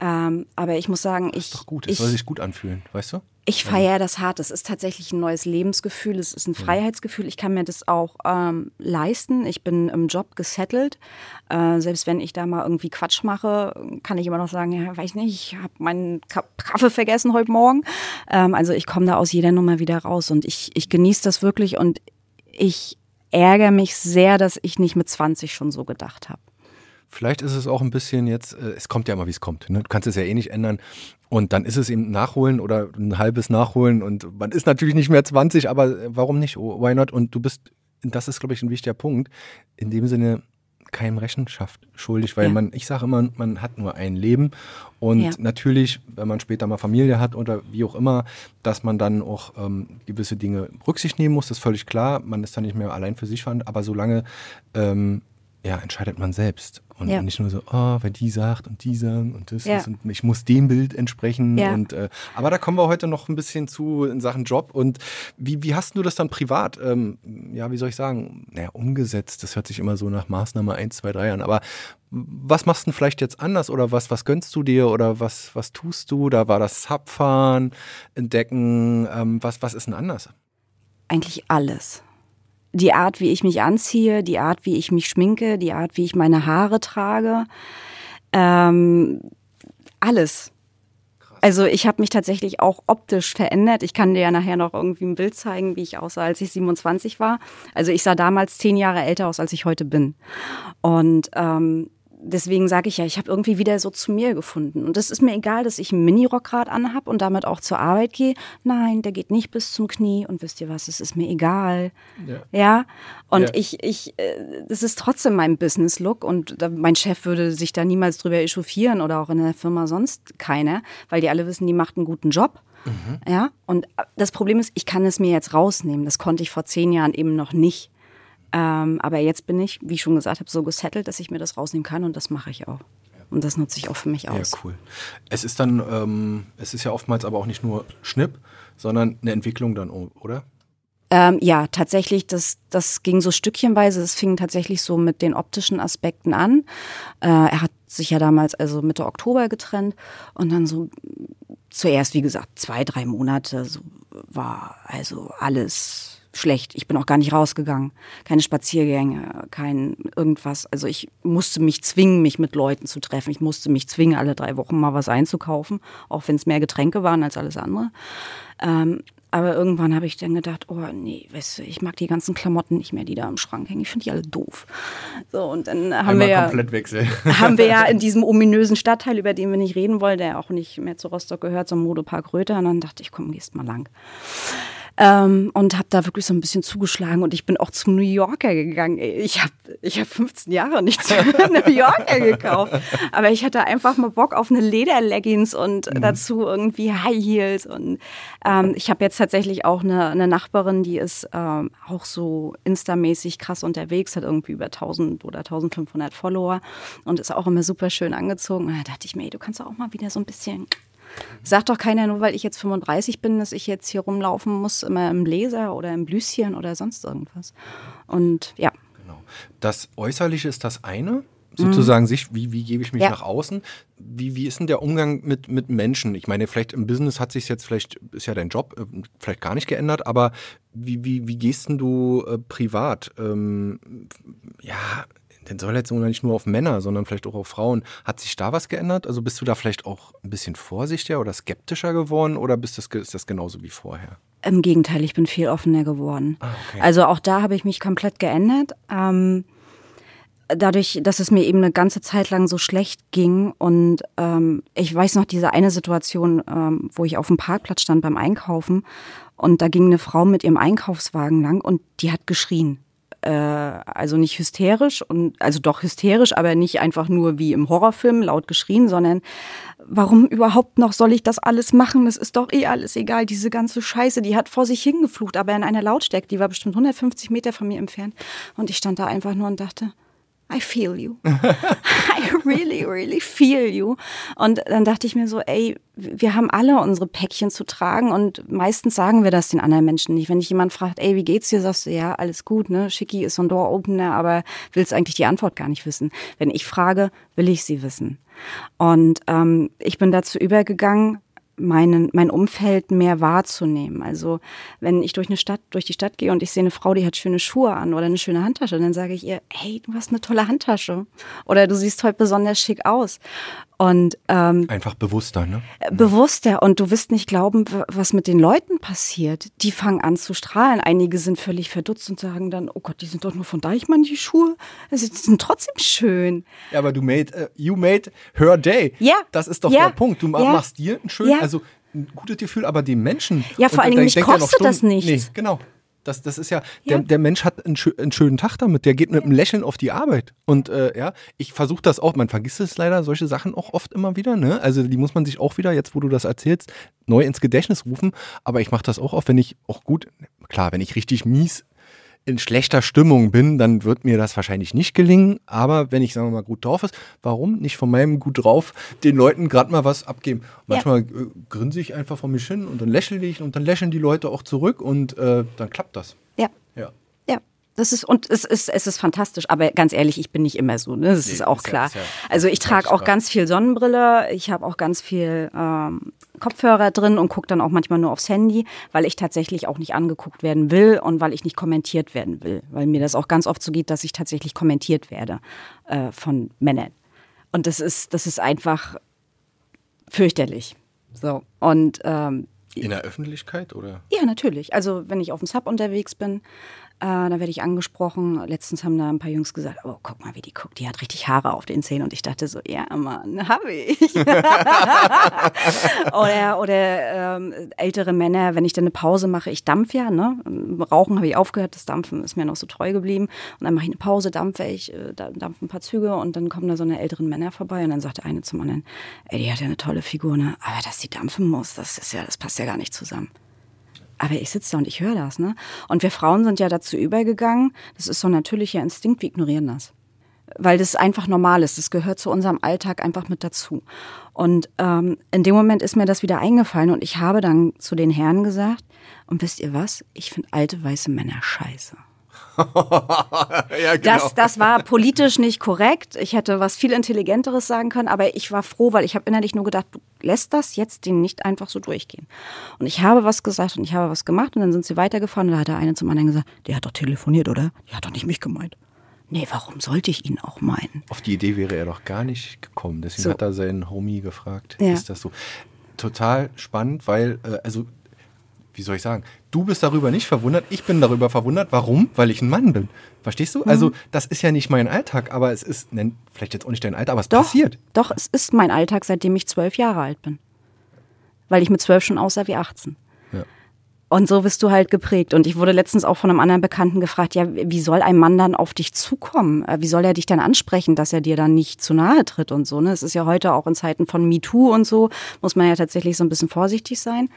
Speaker 1: Ähm, aber ich muss sagen, ich.
Speaker 2: Das ist doch gut, es soll sich gut anfühlen, weißt du?
Speaker 1: Ich feiere das hart. Es ist tatsächlich ein neues Lebensgefühl, es ist ein Freiheitsgefühl. Ich kann mir das auch ähm, leisten. Ich bin im Job gesettelt. Äh, selbst wenn ich da mal irgendwie Quatsch mache, kann ich immer noch sagen, ja, weiß nicht, ich habe meinen Kaffee vergessen heute Morgen. Ähm, also ich komme da aus jeder Nummer wieder raus und ich, ich genieße das wirklich und ich ärgere mich sehr, dass ich nicht mit 20 schon so gedacht habe.
Speaker 2: Vielleicht ist es auch ein bisschen jetzt, äh, es kommt ja immer, wie es kommt. Ne? Du kannst es ja eh nicht ändern. Und dann ist es eben Nachholen oder ein halbes Nachholen. Und man ist natürlich nicht mehr 20, aber äh, warum nicht? Oh, why not? Und du bist, das ist, glaube ich, ein wichtiger Punkt, in dem Sinne keinem Rechenschaft schuldig, weil ja. man, ich sage immer, man hat nur ein Leben und ja. natürlich, wenn man später mal Familie hat oder wie auch immer, dass man dann auch ähm, gewisse Dinge Rücksicht nehmen muss, das ist völlig klar. Man ist dann nicht mehr allein für sich verantwortlich, aber solange ähm, ja, entscheidet man selbst. Und ja. nicht nur so, oh, wer die sagt und die sagen und das ja. und ich muss dem Bild entsprechen. Ja. Und, äh, aber da kommen wir heute noch ein bisschen zu in Sachen Job. Und wie, wie hast du das dann privat, ähm, ja, wie soll ich sagen, naja, umgesetzt? Das hört sich immer so nach Maßnahme 1, 2, 3 an. Aber was machst du denn vielleicht jetzt anders oder was, was gönnst du dir oder was, was tust du? Da war das Subfahren, Entdecken. Ähm, was, was ist denn anders?
Speaker 1: Eigentlich alles die Art, wie ich mich anziehe, die Art, wie ich mich schminke, die Art, wie ich meine Haare trage. Ähm, alles. Also ich habe mich tatsächlich auch optisch verändert. Ich kann dir ja nachher noch irgendwie ein Bild zeigen, wie ich aussah, als ich 27 war. Also ich sah damals zehn Jahre älter aus, als ich heute bin. Und ähm, deswegen sage ich ja, ich habe irgendwie wieder so zu mir gefunden. Und es ist mir egal, dass ich einen Minirockrad anhab und damit auch zur Arbeit gehe. Nein, der geht nicht bis zum Knie. Und wisst ihr was, es ist mir egal. Ja. ja? Und ja. ich, ich, äh, das ist trotzdem mein Business-Look. Und mein Chef würde sich da niemals drüber echauffieren oder auch in der Firma sonst keiner, weil die alle wissen, die macht einen guten Job. Mhm. Ja, und das Problem ist, ich kann es mir jetzt rausnehmen. Das konnte ich vor zehn Jahren eben noch nicht. Ähm, aber jetzt bin ich, wie ich schon gesagt habe, so gesettelt, dass ich mir das rausnehmen kann und das mache ich auch. Und das nutze ich auch für mich aus.
Speaker 2: Ja, cool. Es ist dann, ähm, es ist ja oftmals aber auch nicht nur Schnipp, sondern eine Entwicklung dann, oder?
Speaker 1: Ähm, ja, tatsächlich, das, das ging so stückchenweise. Es fing tatsächlich so mit den optischen Aspekten an. Äh, er hat sich ja damals also Mitte Oktober getrennt und dann so zuerst, wie gesagt, zwei, drei Monate so war also alles schlecht. Ich bin auch gar nicht rausgegangen. Keine Spaziergänge, kein irgendwas. Also ich musste mich zwingen, mich mit Leuten zu treffen. Ich musste mich zwingen, alle drei Wochen mal was einzukaufen, auch wenn es mehr Getränke waren als alles andere. Ähm, aber irgendwann habe ich dann gedacht, oh nee, weißt du, ich mag die ganzen Klamotten nicht mehr, die da im Schrank hängen. Ich finde die alle doof. So, und dann haben Einmal wir ja,
Speaker 2: komplett wechseln.
Speaker 1: haben wir ja in diesem ominösen Stadtteil, über den wir nicht reden wollen, der auch nicht mehr zu Rostock gehört, ein Modepark Röther. Und dann dachte ich, komm, gehst mal lang. Ähm, und habe da wirklich so ein bisschen zugeschlagen und ich bin auch zum New Yorker gegangen. Ich habe ich hab 15 Jahre nicht zum New Yorker gekauft. Aber ich hatte einfach mal Bock auf eine Lederleggings und mhm. dazu irgendwie High Heels. Und ähm, ich habe jetzt tatsächlich auch eine, eine Nachbarin, die ist ähm, auch so instamäßig krass unterwegs, hat irgendwie über 1000 oder 1500 Follower und ist auch immer super schön angezogen. Und da dachte ich mir, ey, du kannst auch mal wieder so ein bisschen Sagt doch keiner, nur weil ich jetzt 35 bin, dass ich jetzt hier rumlaufen muss, immer im Laser oder im Blüschen oder sonst irgendwas. Und ja.
Speaker 2: Genau. Das Äußerliche ist das eine, sozusagen mhm. sich, wie, wie gebe ich mich ja. nach außen? Wie, wie ist denn der Umgang mit, mit Menschen? Ich meine, vielleicht im Business hat sich jetzt vielleicht, ist ja dein Job, äh, vielleicht gar nicht geändert, aber wie, wie, wie gehst denn du äh, privat? Ähm, ja, den soll jetzt nicht nur auf Männer, sondern vielleicht auch auf Frauen. Hat sich da was geändert? Also bist du da vielleicht auch ein bisschen vorsichtiger oder skeptischer geworden oder bist das, ist das genauso wie vorher?
Speaker 1: Im Gegenteil, ich bin viel offener geworden. Ah, okay. Also auch da habe ich mich komplett geändert. Ähm, dadurch, dass es mir eben eine ganze Zeit lang so schlecht ging und ähm, ich weiß noch diese eine Situation, ähm, wo ich auf dem Parkplatz stand beim Einkaufen und da ging eine Frau mit ihrem Einkaufswagen lang und die hat geschrien äh, also nicht hysterisch und also doch hysterisch, aber nicht einfach nur wie im Horrorfilm laut geschrien, sondern warum überhaupt noch soll ich das alles machen? Es ist doch eh alles egal. Diese ganze Scheiße, die hat vor sich hingeflucht, aber in einer Lautstärke, die war bestimmt 150 Meter von mir entfernt. Und ich stand da einfach nur und dachte, I feel you. I really, really feel you. Und dann dachte ich mir so, ey, wir haben alle unsere Päckchen zu tragen und meistens sagen wir das den anderen Menschen nicht. Wenn dich jemand fragt, ey, wie geht's dir, sagst du, ja, alles gut, ne? Schicki ist so ein Door-Opener, aber willst eigentlich die Antwort gar nicht wissen. Wenn ich frage, will ich sie wissen. Und ähm, ich bin dazu übergegangen, meinen, mein Umfeld mehr wahrzunehmen. Also wenn ich durch eine Stadt, durch die Stadt gehe und ich sehe eine Frau, die hat schöne Schuhe an oder eine schöne Handtasche, dann sage ich ihr, hey, du hast eine tolle Handtasche. Oder du siehst heute besonders schick aus. Und ähm,
Speaker 2: einfach bewusster, ne?
Speaker 1: Äh, bewusster. Und du wirst nicht glauben, was mit den Leuten passiert. Die fangen an zu strahlen. Einige sind völlig verdutzt und sagen dann, oh Gott, die sind doch nur von Deichmann, die Schuhe. Also, die sind trotzdem schön.
Speaker 2: Ja, aber du made, uh, you made her day.
Speaker 1: Ja.
Speaker 2: Das ist doch
Speaker 1: ja.
Speaker 2: der Punkt. Du ja. machst dir ein schön, ja. also ein gutes Gefühl, aber die Menschen.
Speaker 1: Ja, vor allen Dingen, mich kostet das nichts. Nee,
Speaker 2: genau. Das, das ist ja, ja. Der, der Mensch hat einen, einen, schönen Tag damit, der geht mit einem Lächeln auf die Arbeit. Und äh, ja, ich versuche das auch, man vergisst es leider, solche Sachen auch oft immer wieder, ne? Also die muss man sich auch wieder, jetzt wo du das erzählst, neu ins Gedächtnis rufen. Aber ich mache das auch oft, wenn ich auch gut, klar, wenn ich richtig mies in schlechter Stimmung bin, dann wird mir das wahrscheinlich nicht gelingen. Aber wenn ich, sagen wir mal, gut drauf ist, warum nicht von meinem gut drauf den Leuten gerade mal was abgeben? Manchmal ja. äh, grinse ich einfach vor mich hin und dann lächle ich und dann lächeln die Leute auch zurück und äh, dann klappt das.
Speaker 1: Ja. Ja. Das ist, und es ist, es ist fantastisch, aber ganz ehrlich, ich bin nicht immer so, ne? Das nee, ist auch ist klar. Ja, ja also ich trage auch ganz viel Sonnenbrille, ich habe auch ganz viel ähm, Kopfhörer drin und gucke dann auch manchmal nur aufs Handy, weil ich tatsächlich auch nicht angeguckt werden will und weil ich nicht kommentiert werden will. Weil mir das auch ganz oft so geht, dass ich tatsächlich kommentiert werde äh, von Männern. Und das ist, das ist einfach fürchterlich. So. Und ähm,
Speaker 2: in der Öffentlichkeit oder?
Speaker 1: Ja, natürlich. Also wenn ich auf dem Sub unterwegs bin, äh, da werde ich angesprochen. Letztens haben da ein paar Jungs gesagt, oh, guck mal, wie die guckt. Die hat richtig Haare auf den Zähnen. Und ich dachte so, ja, Mann, habe ich. oder oder ähm, ältere Männer, wenn ich dann eine Pause mache, ich dampf ja, ne? Rauchen habe ich aufgehört, das Dampfen ist mir noch so treu geblieben. Und dann mache ich eine Pause, dampfe ich, äh, dampfe ein paar Züge und dann kommen da so eine älteren Männer vorbei und dann sagt der eine zum anderen, ey, die hat ja eine tolle Figur, ne? Aber dass die dampfen muss, das ist ja, das passt ja gar nicht zusammen. Aber ich sitze da und ich höre das, ne? Und wir Frauen sind ja dazu übergegangen, das ist so ein natürlicher Instinkt, wir ignorieren das. Weil das einfach normal ist. Das gehört zu unserem Alltag einfach mit dazu. Und ähm, in dem Moment ist mir das wieder eingefallen und ich habe dann zu den Herren gesagt, und wisst ihr was? Ich finde alte weiße Männer scheiße. ja, genau. das, das war politisch nicht korrekt. Ich hätte was viel Intelligenteres sagen können, aber ich war froh, weil ich habe innerlich nur gedacht, du lässt das jetzt den nicht einfach so durchgehen. Und ich habe was gesagt und ich habe was gemacht und dann sind sie weitergefahren und da hat der eine zum anderen gesagt, der hat doch telefoniert, oder? Der hat doch nicht mich gemeint. Nee, warum sollte ich ihn auch meinen?
Speaker 2: Auf die Idee wäre er doch gar nicht gekommen. Deswegen so. hat er seinen Homie gefragt. Ja. Ist das so? Total spannend, weil, äh, also wie soll ich sagen, du bist darüber nicht verwundert, ich bin darüber verwundert. Warum? Weil ich ein Mann bin. Verstehst du? Also, mhm. Also, das ist ja nicht mein Alltag, aber es ist, nenn, vielleicht jetzt auch nicht dein Alter, aber es
Speaker 1: doch,
Speaker 2: passiert.
Speaker 1: Doch, es ist mein Alltag, seitdem ich zwölf Jahre alt bin. Weil ich mit zwölf schon aussah wie 18. Ja. Und so bist du halt geprägt. Und ich wurde letztens auch von einem anderen Bekannten gefragt, ja, wie soll ein Mann dann auf dich zukommen? Äh, wie soll er dich dann ansprechen, dass er dir dann nicht zu nahe tritt und so? Ne? Es ist ja heute auch in Zeiten von MeToo und so, muss man ja tatsächlich so ein bisschen vorsichtig sein.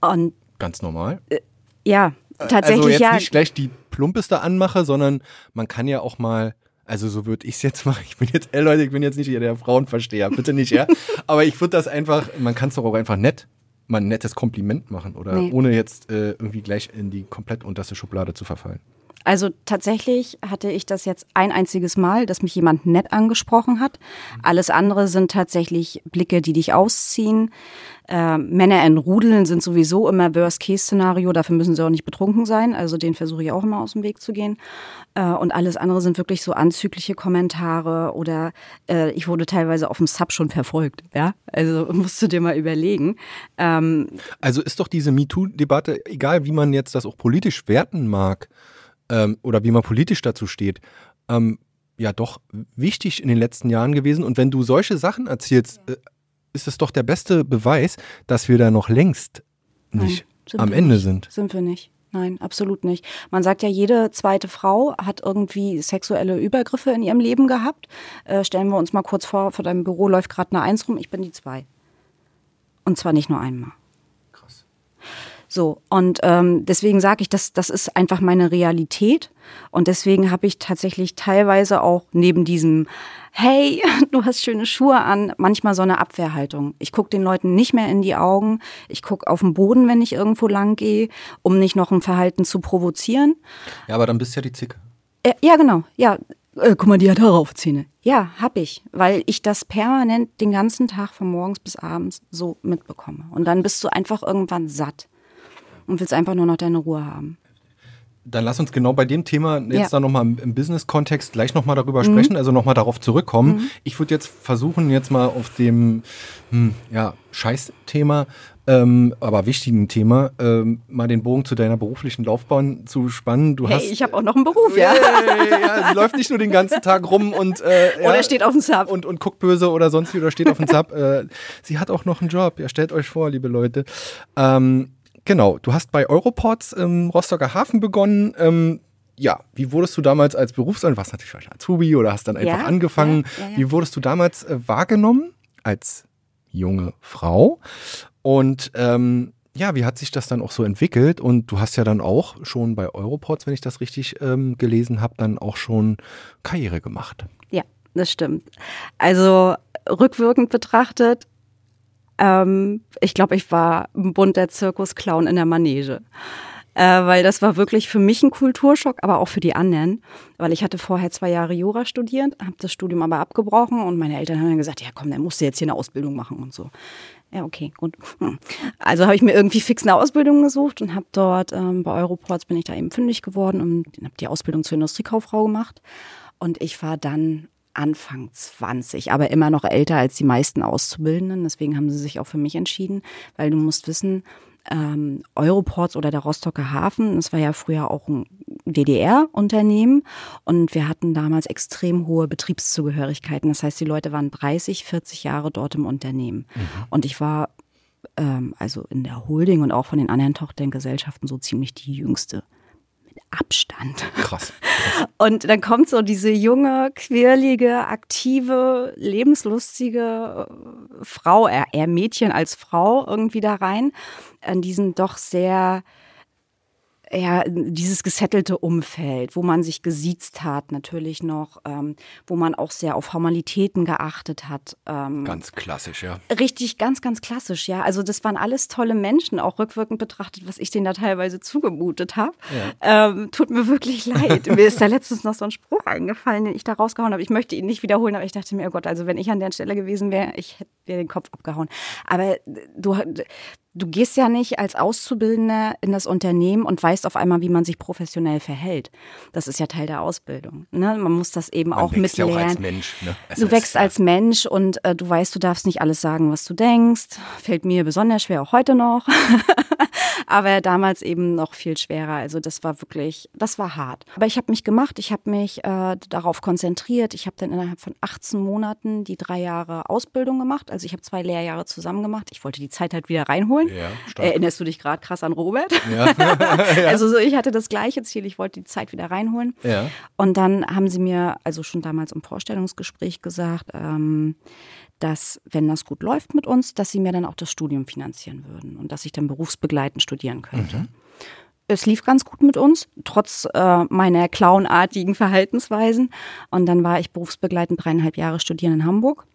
Speaker 2: Und ganz normal.
Speaker 1: Äh, ja, tatsächlich
Speaker 2: also jetzt
Speaker 1: ja.
Speaker 2: nicht gleich die plumpeste anmache, sondern man kann ja auch mal also so würde ich es jetzt machen. Ich bin jetzt, ey Leute, ich bin jetzt nicht der Frauenversteher, bitte nicht, ja. Aber ich würde das einfach, man kann es doch auch einfach nett, mal ein nettes Kompliment machen oder nee. ohne jetzt äh, irgendwie gleich in die komplett unterste Schublade zu verfallen.
Speaker 1: Also tatsächlich hatte ich das jetzt ein einziges Mal, dass mich jemand nett angesprochen hat. Alles andere sind tatsächlich Blicke, die dich ausziehen. Äh, Männer in Rudeln sind sowieso immer Worst-Case-Szenario. Dafür müssen sie auch nicht betrunken sein. Also den versuche ich auch immer aus dem Weg zu gehen. Äh, und alles andere sind wirklich so anzügliche Kommentare oder äh, ich wurde teilweise auf dem Sub schon verfolgt. Ja, also musst du dir mal überlegen.
Speaker 2: Ähm, also ist doch diese MeToo-Debatte, egal wie man jetzt das auch politisch werten mag, ähm, oder wie man politisch dazu steht, ähm, ja doch wichtig in den letzten Jahren gewesen. Und wenn du solche Sachen erzählst, äh, ist es doch der beste Beweis, dass wir da noch längst nicht Nein, am Ende
Speaker 1: nicht.
Speaker 2: sind.
Speaker 1: Sind wir nicht. Nein, absolut nicht. Man sagt ja, jede zweite Frau hat irgendwie sexuelle Übergriffe in ihrem Leben gehabt. Äh, stellen wir uns mal kurz vor, vor deinem Büro läuft gerade eine Eins rum, ich bin die zwei. Und zwar nicht nur einmal. So, und ähm, deswegen sage ich, das, das ist einfach meine Realität. Und deswegen habe ich tatsächlich teilweise auch neben diesem, hey, du hast schöne Schuhe an, manchmal so eine Abwehrhaltung. Ich gucke den Leuten nicht mehr in die Augen. Ich gucke auf den Boden, wenn ich irgendwo lang gehe, um nicht noch ein Verhalten zu provozieren.
Speaker 2: Ja, aber dann bist du ja die Zicke.
Speaker 1: Äh, ja, genau. Ja, äh, guck mal, die hat Haare auf Zähne. Ja, hab ich, weil ich das permanent den ganzen Tag von morgens bis abends so mitbekomme. Und dann bist du einfach irgendwann satt und willst einfach nur noch deine Ruhe haben.
Speaker 2: Dann lass uns genau bei dem Thema jetzt ja. da nochmal im Business-Kontext gleich nochmal darüber mhm. sprechen, also nochmal darauf zurückkommen. Mhm. Ich würde jetzt versuchen, jetzt mal auf dem hm, ja, Scheiß-Thema, ähm, aber wichtigen Thema, ähm, mal den Bogen zu deiner beruflichen Laufbahn zu spannen. Du
Speaker 1: hey,
Speaker 2: hast,
Speaker 1: ich habe auch noch einen Beruf, ja.
Speaker 2: ja, ja. Sie läuft nicht nur den ganzen Tag rum und äh,
Speaker 1: oder steht auf dem Sub
Speaker 2: und, und guckt böse oder sonst wie oder steht auf dem Sub. äh, sie hat auch noch einen Job. Ja, stellt euch vor, liebe Leute. Ähm, Genau, du hast bei Euroports im Rostocker Hafen begonnen. Ähm, ja, wie wurdest du damals als Berufsanwalt, was natürlich als Azubi oder hast dann einfach ja, angefangen, ja, ja, wie wurdest du damals äh, wahrgenommen als junge Frau? Und ähm, ja, wie hat sich das dann auch so entwickelt? Und du hast ja dann auch schon bei Euroports, wenn ich das richtig ähm, gelesen habe, dann auch schon Karriere gemacht.
Speaker 1: Ja, das stimmt. Also rückwirkend betrachtet ähm, ich glaube, ich war ein bunter Zirkusclown in der Manege. Äh, weil das war wirklich für mich ein Kulturschock, aber auch für die anderen. Weil ich hatte vorher zwei Jahre Jura studiert, habe das Studium aber abgebrochen und meine Eltern haben dann gesagt, ja komm, dann musst du jetzt hier eine Ausbildung machen und so. Ja, okay, gut. Hm. Also habe ich mir irgendwie fix eine Ausbildung gesucht und habe dort ähm, bei Euroports bin ich da eben fündig geworden und habe die Ausbildung zur Industriekauffrau gemacht. Und ich war dann Anfang 20, aber immer noch älter als die meisten Auszubildenden. Deswegen haben sie sich auch für mich entschieden, weil du musst wissen, ähm, Euroports oder der Rostocker Hafen, das war ja früher auch ein DDR-Unternehmen und wir hatten damals extrem hohe Betriebszugehörigkeiten. Das heißt, die Leute waren 30, 40 Jahre dort im Unternehmen. Mhm. Und ich war ähm, also in der Holding und auch von den anderen Tochtergesellschaften so ziemlich die jüngste. Abstand.
Speaker 2: Krass.
Speaker 1: Und dann kommt so diese junge, quirlige, aktive, lebenslustige äh, Frau, eher Mädchen als Frau irgendwie da rein, an diesen doch sehr ja, dieses gesettelte Umfeld, wo man sich gesiezt hat, natürlich noch, ähm, wo man auch sehr auf Formalitäten geachtet hat.
Speaker 2: Ähm, ganz klassisch, ja.
Speaker 1: Richtig, ganz, ganz klassisch, ja. Also das waren alles tolle Menschen, auch rückwirkend betrachtet, was ich denen da teilweise zugemutet habe. Ja. Ähm, tut mir wirklich leid. mir ist da letztens noch so ein Spruch eingefallen, den ich da rausgehauen habe. Ich möchte ihn nicht wiederholen, aber ich dachte mir, oh Gott, also wenn ich an der Stelle gewesen wäre, ich hätte mir den Kopf abgehauen. Aber du, du gehst ja nicht als Auszubildender in das Unternehmen und weißt auf einmal, wie man sich professionell verhält. Das ist ja Teil der Ausbildung. Ne? Man muss das eben
Speaker 2: man
Speaker 1: auch mitlernen. Ja auch als
Speaker 2: Mensch, ne?
Speaker 1: Du wächst als Mensch und äh, du weißt, du darfst nicht alles sagen, was du denkst. Fällt mir besonders schwer, auch heute noch. aber damals eben noch viel schwerer. Also das war wirklich, das war hart. Aber ich habe mich gemacht, ich habe mich äh, darauf konzentriert. Ich habe dann innerhalb von 18 Monaten die drei Jahre Ausbildung gemacht. Also ich habe zwei Lehrjahre zusammen gemacht. Ich wollte die Zeit halt wieder reinholen. Ja, Erinnerst du dich gerade krass an Robert? Ja. Also so, ich hatte das gleiche Ziel. Ich wollte die Zeit wieder reinholen. Ja. Und dann haben sie mir also schon damals im Vorstellungsgespräch gesagt, ähm, dass, wenn das gut läuft mit uns, dass sie mir dann auch das Studium finanzieren würden und dass ich dann berufsbegleitend studieren könnte. Mhm. Es lief ganz gut mit uns, trotz äh, meiner clownartigen Verhaltensweisen. Und dann war ich berufsbegleitend dreieinhalb Jahre studieren in Hamburg.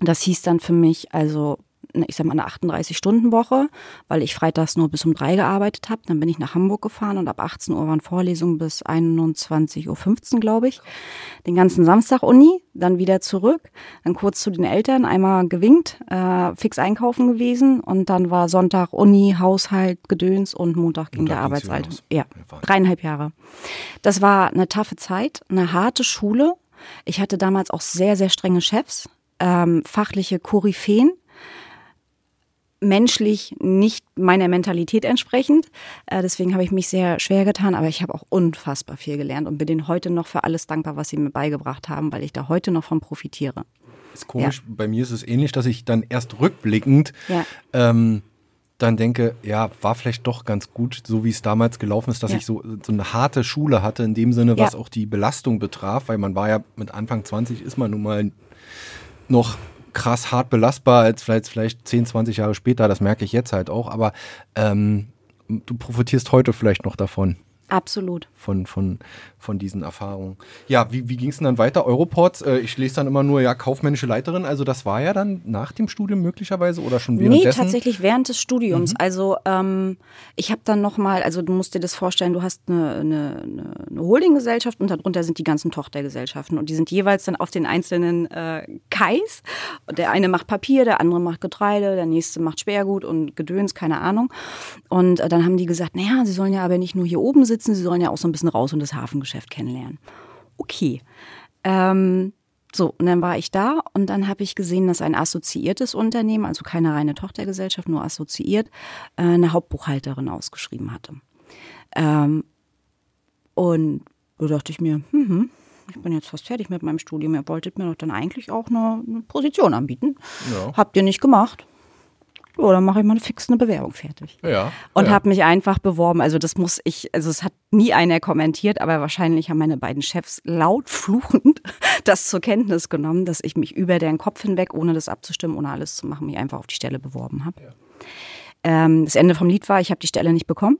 Speaker 1: Das hieß dann für mich also ich sag mal, eine 38-Stunden-Woche, weil ich freitags nur bis um drei gearbeitet habe. Dann bin ich nach Hamburg gefahren und ab 18 Uhr waren Vorlesungen bis 21.15 Uhr, glaube ich. Den ganzen Samstag Uni, dann wieder zurück, dann kurz zu den Eltern, einmal gewinkt, äh, fix einkaufen gewesen und dann war Sonntag Uni, Haushalt, Gedöns und Montag ging Montag der Arbeitsalltag. Ja, dreieinhalb Jahre. Das war eine taffe Zeit, eine harte Schule. Ich hatte damals auch sehr, sehr strenge Chefs, ähm, fachliche Koryphäen menschlich nicht meiner Mentalität entsprechend. Äh, deswegen habe ich mich sehr schwer getan, aber ich habe auch unfassbar viel gelernt und bin denen heute noch für alles dankbar, was sie mir beigebracht haben, weil ich da heute noch von profitiere.
Speaker 2: Ist komisch, ja. bei mir ist es ähnlich, dass ich dann erst rückblickend ja. ähm, dann denke, ja, war vielleicht doch ganz gut, so wie es damals gelaufen ist, dass ja. ich so, so eine harte Schule hatte, in dem Sinne, was auch die Belastung betraf, weil man war ja mit Anfang 20 ist man nun mal noch krass hart belastbar als vielleicht, vielleicht 10, 20 Jahre später. Das merke ich jetzt halt auch. Aber ähm, du profitierst heute vielleicht noch davon.
Speaker 1: Absolut.
Speaker 2: Von, von, von diesen Erfahrungen. Ja, wie, wie ging es denn dann weiter? Euroports, äh, ich lese dann immer nur, ja, kaufmännische Leiterin. Also das war ja dann nach dem Studium möglicherweise oder schon währenddessen?
Speaker 1: Nee, tatsächlich während des Studiums. Mhm. Also ähm, ich habe dann nochmal, also du musst dir das vorstellen, du hast eine, eine, eine Holdinggesellschaft und darunter sind die ganzen Tochtergesellschaften und die sind jeweils dann auf den einzelnen äh, Kais. Der eine macht Papier, der andere macht Getreide, der nächste macht Sperrgut und Gedöns, keine Ahnung. Und äh, dann haben die gesagt, naja, sie sollen ja aber nicht nur hier oben sitzen, sitzen, sie sollen ja auch so ein bisschen raus und das Hafengeschäft kennenlernen. Okay. Ähm, so, und dann war ich da und dann habe ich gesehen, dass ein assoziiertes Unternehmen, also keine reine Tochtergesellschaft, nur assoziiert, äh, eine Hauptbuchhalterin ausgeschrieben hatte. Ähm, und da dachte ich mir, hm, hm, ich bin jetzt fast fertig mit meinem Studium. Ihr wolltet mir doch dann eigentlich auch eine, eine Position anbieten. Ja. Habt ihr nicht gemacht ja, dann mache ich mal fix eine Bewerbung fertig. Ja. Und ja. habe mich einfach beworben. Also das muss ich, also es hat nie einer kommentiert, aber wahrscheinlich haben meine beiden Chefs laut fluchend das zur Kenntnis genommen, dass ich mich über deren Kopf hinweg, ohne das abzustimmen, ohne alles zu machen, mich einfach auf die Stelle beworben habe. Ja. Ähm, das Ende vom Lied war, ich habe die Stelle nicht bekommen.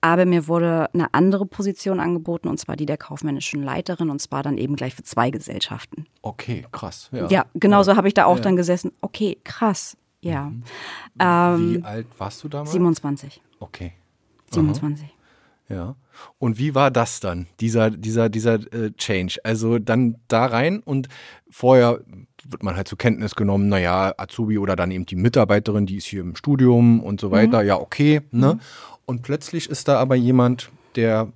Speaker 1: Aber mir wurde eine andere Position angeboten, und zwar die der kaufmännischen Leiterin, und zwar dann eben gleich für zwei Gesellschaften.
Speaker 2: Okay, krass. Ja,
Speaker 1: ja genauso ja. habe ich da auch dann gesessen. Okay, krass. Ja. Mhm.
Speaker 2: Ähm, wie alt warst du damals?
Speaker 1: 27.
Speaker 2: Okay.
Speaker 1: 27.
Speaker 2: Aha. Ja. Und wie war das dann, dieser, dieser, dieser äh, Change? Also dann da rein und vorher wird man halt zur Kenntnis genommen, naja, Azubi oder dann eben die Mitarbeiterin, die ist hier im Studium und so weiter, mhm. ja, okay. Ne? Mhm. Und plötzlich ist da aber jemand, der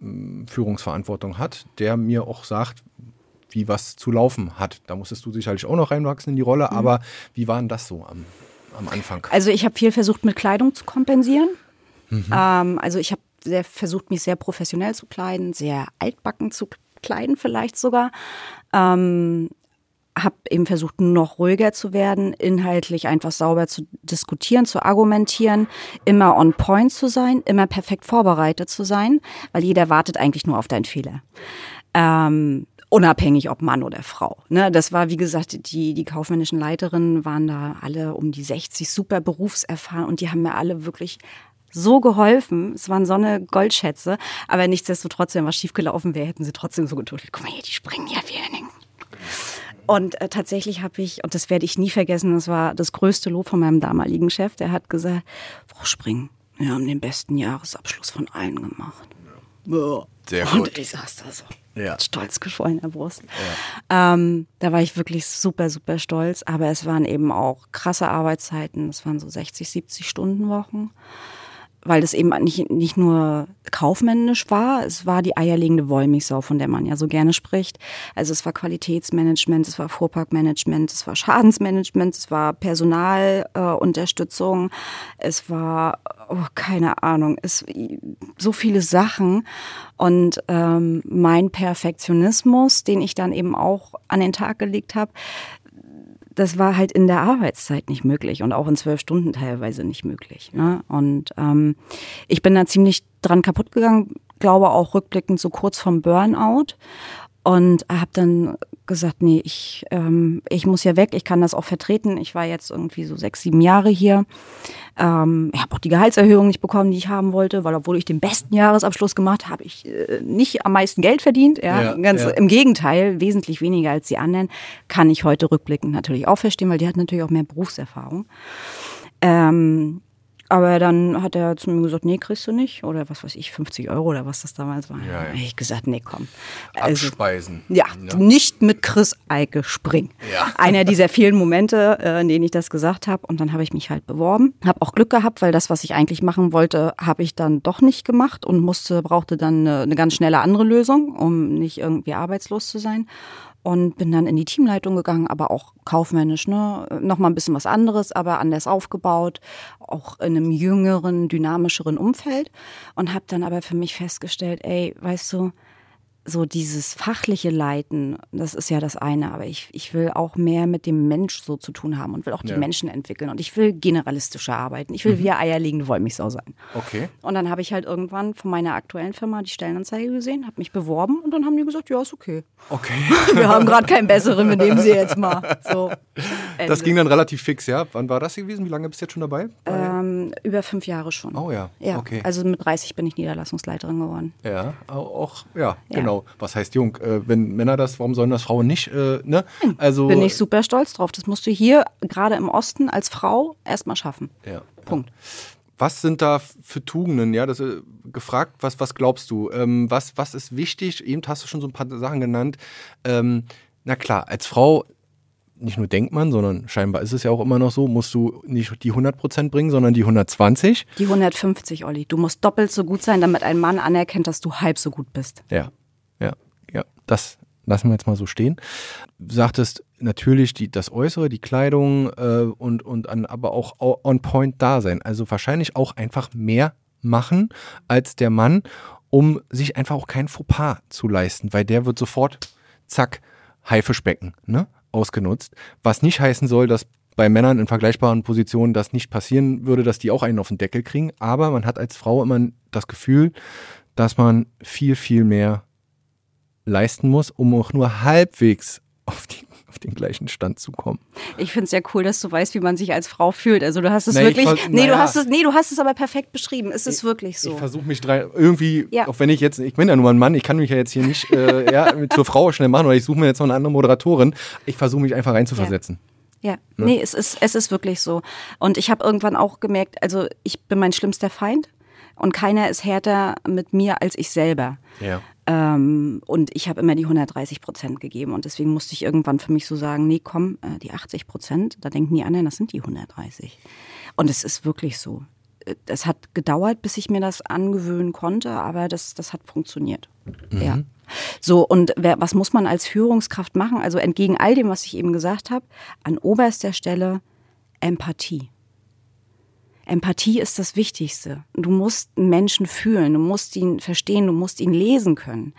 Speaker 2: mh, hm, Führungsverantwortung hat, der mir auch sagt, wie was zu laufen hat. Da musstest du sicherlich auch noch reinwachsen in die Rolle, mhm. aber wie war denn das so am, am Anfang?
Speaker 1: Also ich habe viel versucht, mit Kleidung zu kompensieren. Mhm. Ähm, also ich habe sehr versucht, mich sehr professionell zu kleiden, sehr altbacken zu kleiden vielleicht sogar. Ähm, habe eben versucht, noch ruhiger zu werden, inhaltlich einfach sauber zu diskutieren, zu argumentieren, immer on point zu sein, immer perfekt vorbereitet zu sein, weil jeder wartet eigentlich nur auf deinen Fehler. Ähm, unabhängig ob Mann oder Frau. Ne, das war, wie gesagt, die, die kaufmännischen Leiterinnen waren da alle um die 60, super berufserfahren und die haben mir alle wirklich so geholfen. Es waren so eine Goldschätze, aber nichtsdestotrotz, wenn was schiefgelaufen wäre, hätten sie trotzdem so getuttelt. Guck mal hier, die springen ja wie ein und äh, tatsächlich habe ich, und das werde ich nie vergessen, das war das größte Lob von meinem damaligen Chef, der hat gesagt, Frau Spring, wir haben den besten Jahresabschluss von allen gemacht. Ja. Sehr gut. Und ich saß da so ja. stolz geschwollener Brust. Ja. Ähm, da war ich wirklich super, super stolz. Aber es waren eben auch krasse Arbeitszeiten. Es waren so 60, 70 Stunden Wochen. Weil es eben nicht, nicht nur kaufmännisch war, es war die eierlegende Wollmilchsau, von der man ja so gerne spricht. Also es war Qualitätsmanagement, es war Fuhrparkmanagement, es war Schadensmanagement, es war Personalunterstützung, äh, es war, oh, keine Ahnung, es so viele Sachen. Und ähm, mein Perfektionismus, den ich dann eben auch an den Tag gelegt habe, das war halt in der Arbeitszeit nicht möglich und auch in zwölf Stunden teilweise nicht möglich. Ne? Und ähm, ich bin da ziemlich dran kaputt gegangen, glaube auch rückblickend so kurz vom Burnout und habe dann gesagt, nee, ich, ähm, ich muss ja weg, ich kann das auch vertreten. Ich war jetzt irgendwie so sechs, sieben Jahre hier. Ähm, ich habe auch die Gehaltserhöhung nicht bekommen, die ich haben wollte, weil obwohl ich den besten Jahresabschluss gemacht habe, ich äh, nicht am meisten Geld verdient. Ja, ja ganz ja. im Gegenteil, wesentlich weniger als die anderen. Kann ich heute rückblickend natürlich auch verstehen, weil die hat natürlich auch mehr Berufserfahrung. Ähm, aber dann hat er zu mir gesagt, nee, kriegst du nicht. Oder was weiß ich, 50 Euro oder was das damals war. Ja, ja. ich gesagt, nee, komm.
Speaker 2: Also, Abspeisen.
Speaker 1: Ja, ja, nicht mit Chris Eike springen. Ja. Einer dieser vielen Momente, äh, in denen ich das gesagt habe. Und dann habe ich mich halt beworben. Habe auch Glück gehabt, weil das, was ich eigentlich machen wollte, habe ich dann doch nicht gemacht und musste, brauchte dann eine, eine ganz schnelle andere Lösung, um nicht irgendwie arbeitslos zu sein und bin dann in die Teamleitung gegangen, aber auch kaufmännisch, ne? Nochmal ein bisschen was anderes, aber anders aufgebaut, auch in einem jüngeren, dynamischeren Umfeld und habe dann aber für mich festgestellt, ey, weißt du, so dieses fachliche Leiten, das ist ja das eine, aber ich, ich will auch mehr mit dem Mensch so zu tun haben und will auch die ja. Menschen entwickeln und ich will generalistischer arbeiten. Ich will mhm. wie eierlegende Wollmilchsau sein.
Speaker 2: Okay.
Speaker 1: Und dann habe ich halt irgendwann von meiner aktuellen Firma die Stellenanzeige gesehen, habe mich beworben und dann haben die gesagt, ja, ist okay.
Speaker 2: Okay.
Speaker 1: Wir haben gerade keinen besseren, wir nehmen sie jetzt mal. So.
Speaker 2: Das ging dann relativ fix, ja? Wann war das gewesen? Wie lange bist du jetzt schon dabei?
Speaker 1: Ähm, über fünf Jahre schon.
Speaker 2: Oh ja.
Speaker 1: Ja.
Speaker 2: Okay.
Speaker 1: Also mit 30 bin ich Niederlassungsleiterin geworden.
Speaker 2: Ja, auch, ja, ja. genau. Was heißt jung? Äh, wenn Männer das, warum sollen das Frauen nicht? Äh, ne?
Speaker 1: Also bin ich super stolz drauf. Das musst du hier gerade im Osten als Frau erstmal schaffen.
Speaker 2: Ja.
Speaker 1: Punkt.
Speaker 2: Was sind da für Tugenden? Ja, das äh, gefragt, was, was glaubst du? Ähm, was, was ist wichtig? Eben hast du schon so ein paar Sachen genannt. Ähm, na klar, als Frau nicht nur denkt man, sondern scheinbar ist es ja auch immer noch so, musst du nicht die 100% bringen, sondern die 120.
Speaker 1: Die 150, Olli. Du musst doppelt so gut sein, damit ein Mann anerkennt, dass du halb so gut bist.
Speaker 2: Ja, ja, ja. Das lassen wir jetzt mal so stehen. Du sagtest natürlich die, das Äußere, die Kleidung äh, und, und an, aber auch on point da sein. Also wahrscheinlich auch einfach mehr machen als der Mann, um sich einfach auch kein Fauxpas zu leisten, weil der wird sofort, zack, Haifischbecken. Ne? Ausgenutzt. Was nicht heißen soll, dass bei Männern in vergleichbaren Positionen das nicht passieren würde, dass die auch einen auf den Deckel kriegen. Aber man hat als Frau immer das Gefühl, dass man viel, viel mehr leisten muss, um auch nur halbwegs auf die den gleichen Stand zu kommen.
Speaker 1: Ich finde es ja cool, dass du weißt, wie man sich als Frau fühlt. Also du hast es nee, wirklich, nee, du hast es, nee, du hast es aber perfekt beschrieben. Ist es ich, wirklich so?
Speaker 2: Ich versuche mich drei, irgendwie, ja. auch wenn ich jetzt, ich bin ja nur ein Mann, ich kann mich ja jetzt hier nicht äh, ja, zur Frau schnell machen oder ich suche mir jetzt noch eine andere Moderatorin. Ich versuche mich einfach reinzuversetzen.
Speaker 1: Ja. Ja, ne? nee, es ist, es ist wirklich so. Und ich habe irgendwann auch gemerkt, also ich bin mein schlimmster Feind und keiner ist härter mit mir als ich selber.
Speaker 2: Ja.
Speaker 1: Ähm, und ich habe immer die 130 Prozent gegeben. Und deswegen musste ich irgendwann für mich so sagen, nee, komm, äh, die 80 Prozent, da denken die anderen, das sind die 130. Und es ist wirklich so. Es hat gedauert, bis ich mir das angewöhnen konnte, aber das, das hat funktioniert. Mhm. Ja. So, und wer, was muss man als Führungskraft machen? Also entgegen all dem, was ich eben gesagt habe, an oberster Stelle Empathie. Empathie ist das Wichtigste. Du musst Menschen fühlen, du musst ihn verstehen, du musst ihn lesen können.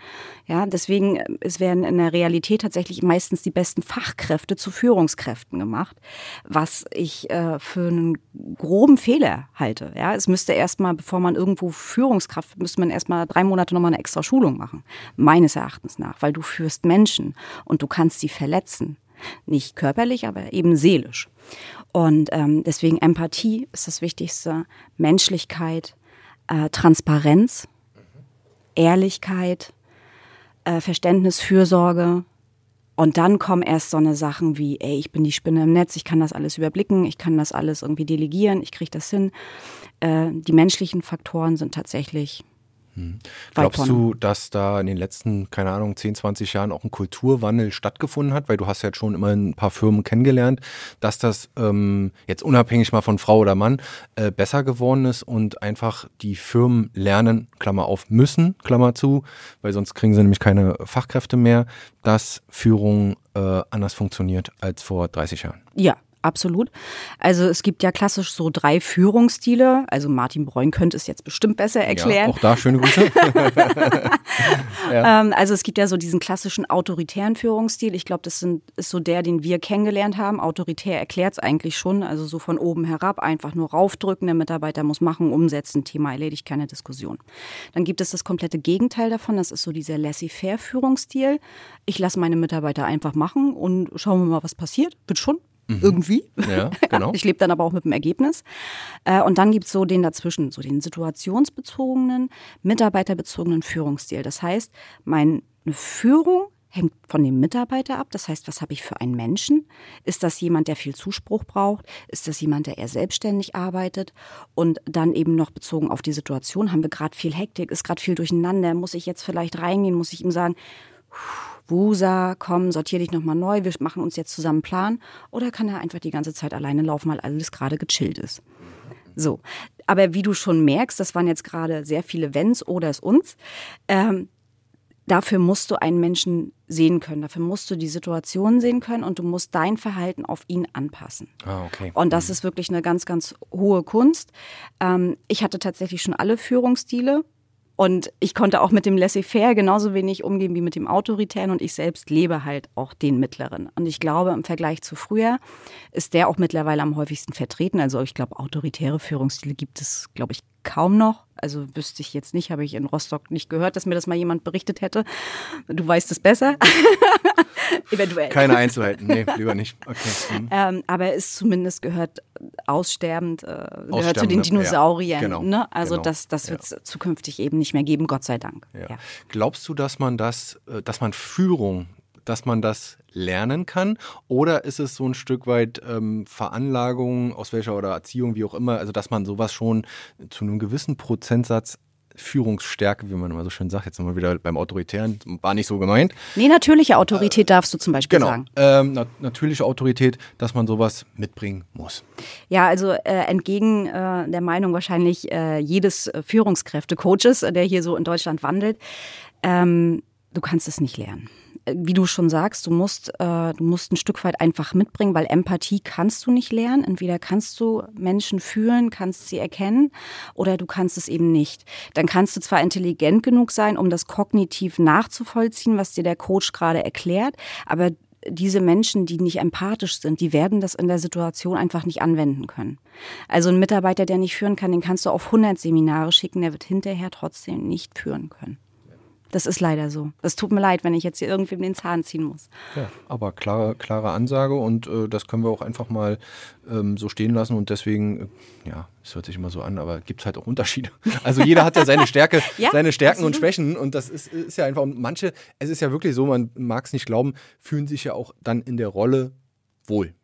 Speaker 1: Ja, deswegen äh, es werden in der Realität tatsächlich meistens die besten Fachkräfte zu Führungskräften gemacht, was ich äh, für einen groben Fehler halte. Ja, es müsste erstmal, bevor man irgendwo Führungskraft, müsste man erstmal drei Monate nochmal eine extra Schulung machen. Meines Erachtens nach, weil du führst Menschen und du kannst sie verletzen. Nicht körperlich, aber eben seelisch. Und ähm, deswegen Empathie ist das Wichtigste, Menschlichkeit, äh, Transparenz, Ehrlichkeit, äh, Verständnis, Fürsorge. Und dann kommen erst so eine Sachen wie, ey, ich bin die Spinne im Netz, ich kann das alles überblicken, ich kann das alles irgendwie delegieren, ich kriege das hin. Äh, die menschlichen Faktoren sind tatsächlich
Speaker 2: Hm. Glaubst du, dass da in den letzten, keine Ahnung, 10, 20 Jahren auch ein Kulturwandel stattgefunden hat? Weil du hast ja jetzt schon immer ein paar Firmen kennengelernt, dass das ähm, jetzt unabhängig mal von Frau oder Mann äh, besser geworden ist und einfach die Firmen lernen, Klammer auf, müssen, Klammer zu, weil sonst kriegen sie nämlich keine Fachkräfte mehr, dass Führung äh, anders funktioniert als vor 30 Jahren.
Speaker 1: Ja, absolut. Also es gibt ja klassisch so drei Führungsstile. Also Martin Breun könnte es jetzt bestimmt besser erklären.
Speaker 2: Ja, auch da schöne Grüße.
Speaker 1: ja. ähm, also es gibt ja so diesen klassischen autoritären Führungsstil. Ich glaube, das sind, ist so der, den wir kennengelernt haben. Autoritär erklärt es eigentlich schon. Also so von oben herab einfach nur raufdrücken. Der Mitarbeiter muss machen, umsetzen. Thema erledigt, keine Diskussion. Dann gibt es das komplette Gegenteil davon. Das ist so dieser laissez-faire Führungsstil. Ich lasse meine Mitarbeiter einfach machen und schauen wir mal, was passiert. Wird schon Mhm. Irgendwie.
Speaker 2: Ja, genau.
Speaker 1: ich lebe dann aber auch mit dem Ergebnis. Äh, und dann gibt es so den dazwischen, so den situationsbezogenen, mitarbeiterbezogenen Führungsstil. Das heißt, meine Führung hängt von dem Mitarbeiter ab. Das heißt, was habe ich für einen Menschen? Ist das jemand, der viel Zuspruch braucht? Ist das jemand, der eher selbstständig arbeitet? Und dann eben noch bezogen auf die Situation, haben wir gerade viel Hektik, ist gerade viel durcheinander, muss ich jetzt vielleicht reingehen, muss ich ihm sagen, Wusa, komm, sortier dich nochmal neu, wir machen uns jetzt zusammen einen Plan. Oder kann er einfach die ganze Zeit alleine laufen, weil alles gerade gechillt ist. So. Aber wie du schon merkst, das waren jetzt gerade sehr viele Wenns oder es uns. Ähm, dafür musst du einen Menschen sehen können. Dafür musst du die Situation sehen können und du musst dein Verhalten auf ihn anpassen.
Speaker 2: Ah, okay.
Speaker 1: Und das mhm. ist wirklich eine ganz, ganz hohe Kunst. Ähm, ich hatte tatsächlich schon alle Führungsstile und ich konnte auch mit dem Laissez-faire genauso wenig umgehen wie mit dem Autoritären und ich selbst lebe halt auch den mittleren. Und ich glaube, im Vergleich zu früher ist der auch mittlerweile am häufigsten vertreten. Also ich glaube, autoritäre Führungsstile gibt es, glaube ich, kaum noch. Also wüsste ich jetzt nicht, habe ich in Rostock nicht gehört, dass mir das mal jemand berichtet hätte. Du weißt es besser.
Speaker 2: Eventuell. Keine Einzelheiten, nee, lieber nicht. Okay.
Speaker 1: Mhm. Ähm, aber es zumindest gehört aussterbend, äh, gehört zu den Dinosauriern. Ja, genau, ne? Also genau, das, das wird es ja. zukünftig eben nicht mehr geben, Gott sei Dank.
Speaker 2: Ja. Glaubst du, dass man das, äh, dass man Führung dass man das lernen kann? Oder ist es so ein Stück weit ähm, Veranlagung, aus welcher oder Erziehung, wie auch immer, also dass man sowas schon zu einem gewissen Prozentsatz Führungsstärke, wie man immer so schön sagt, jetzt nochmal wieder beim Autoritären, war nicht so gemeint.
Speaker 1: Nee, natürliche Autorität äh, darfst du zum Beispiel
Speaker 2: genau,
Speaker 1: sagen.
Speaker 2: Ähm, na natürliche Autorität, dass man sowas mitbringen muss.
Speaker 1: Ja, also äh, entgegen äh, der Meinung wahrscheinlich äh, jedes Führungskräfte-Coaches, der hier so in Deutschland wandelt, ähm, du kannst es nicht lernen wie du schon sagst, du musst, äh, du musst ein Stück weit einfach mitbringen, weil Empathie kannst du nicht lernen. Entweder kannst du Menschen fühlen, kannst sie erkennen oder du kannst es eben nicht. Dann kannst du zwar intelligent genug sein, um das kognitiv nachzuvollziehen, was dir der Coach gerade erklärt, aber diese Menschen, die nicht empathisch sind, die werden das in der Situation einfach nicht anwenden können. Also ein Mitarbeiter, der nicht führen kann, den kannst du auf 100 Seminare schicken, der wird hinterher trotzdem nicht führen können. Das ist leider so. Es tut mir leid, wenn ich jetzt hier irgendwem den Zahn ziehen muss.
Speaker 2: Ja, aber klare, klare Ansage und äh, das können wir auch einfach mal ähm, so stehen lassen und deswegen, äh, ja, es hört sich immer so an, aber gibt es halt auch Unterschiede. Also jeder hat ja seine Stärke, ja, seine Stärken und Schwächen und das ist, ist ja einfach, und manche, es ist ja wirklich so, man mag es nicht glauben, fühlen sich ja auch dann in der Rolle wohl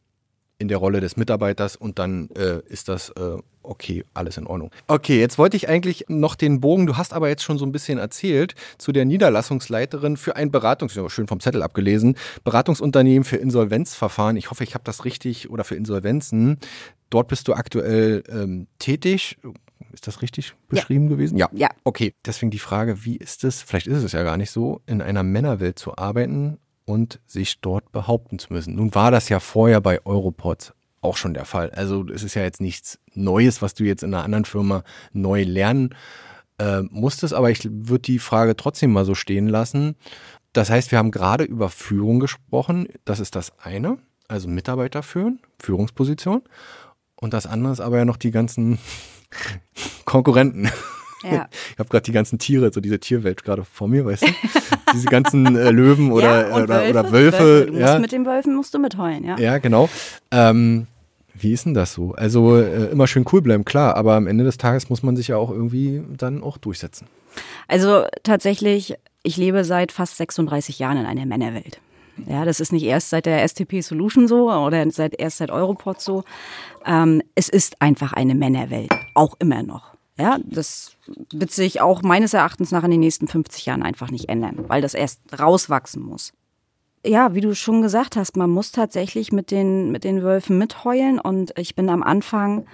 Speaker 2: in der Rolle des Mitarbeiters und dann äh, ist das äh, okay, alles in Ordnung. Okay, jetzt wollte ich eigentlich noch den Bogen, du hast aber jetzt schon so ein bisschen erzählt, zu der Niederlassungsleiterin für ein Beratungs, schön vom Zettel abgelesen, Beratungsunternehmen für Insolvenzverfahren. Ich hoffe, ich habe das richtig oder für Insolvenzen. Dort bist du aktuell ähm, tätig. Ist das richtig beschrieben
Speaker 1: ja.
Speaker 2: gewesen?
Speaker 1: Ja. Ja.
Speaker 2: Okay, deswegen die Frage, wie ist es, vielleicht ist es ja gar nicht so, in einer Männerwelt zu arbeiten und sich dort behaupten zu müssen. Nun war das ja vorher bei Europod auch schon der Fall. Also es ist ja jetzt nichts Neues, was du jetzt in einer anderen Firma neu lernen äh, musstest, aber ich würde die Frage trotzdem mal so stehen lassen. Das heißt, wir haben gerade über Führung gesprochen. Das ist das eine, also Mitarbeiter führen, Führungsposition. Und das andere ist aber ja noch die ganzen Konkurrenten. Ja. Ich habe gerade die ganzen Tiere, so diese Tierwelt gerade vor mir, weißt du? diese ganzen äh, Löwen oder, ja, oder, Wölfe. oder Wölfe. Wölfe.
Speaker 1: Du ja. mit den Wölfen musst du mitheulen, ja.
Speaker 2: Ja, genau. Ähm, wie ist denn das so? Also äh, immer schön cool bleiben, klar, aber am Ende des Tages muss man sich ja auch irgendwie dann auch durchsetzen.
Speaker 1: Also tatsächlich, ich lebe seit fast 36 Jahren in einer Männerwelt. Ja, das ist nicht erst seit der STP Solution so oder seit, erst seit Europort so. Ähm, es ist einfach eine Männerwelt, auch immer noch. Ja, das wird sich auch meines Erachtens nach in den nächsten 50 Jahren einfach nicht ändern, weil das erst rauswachsen muss. Ja, wie du schon gesagt hast, man muss tatsächlich mit den, mit den Wölfen mitheulen und ich bin am Anfang,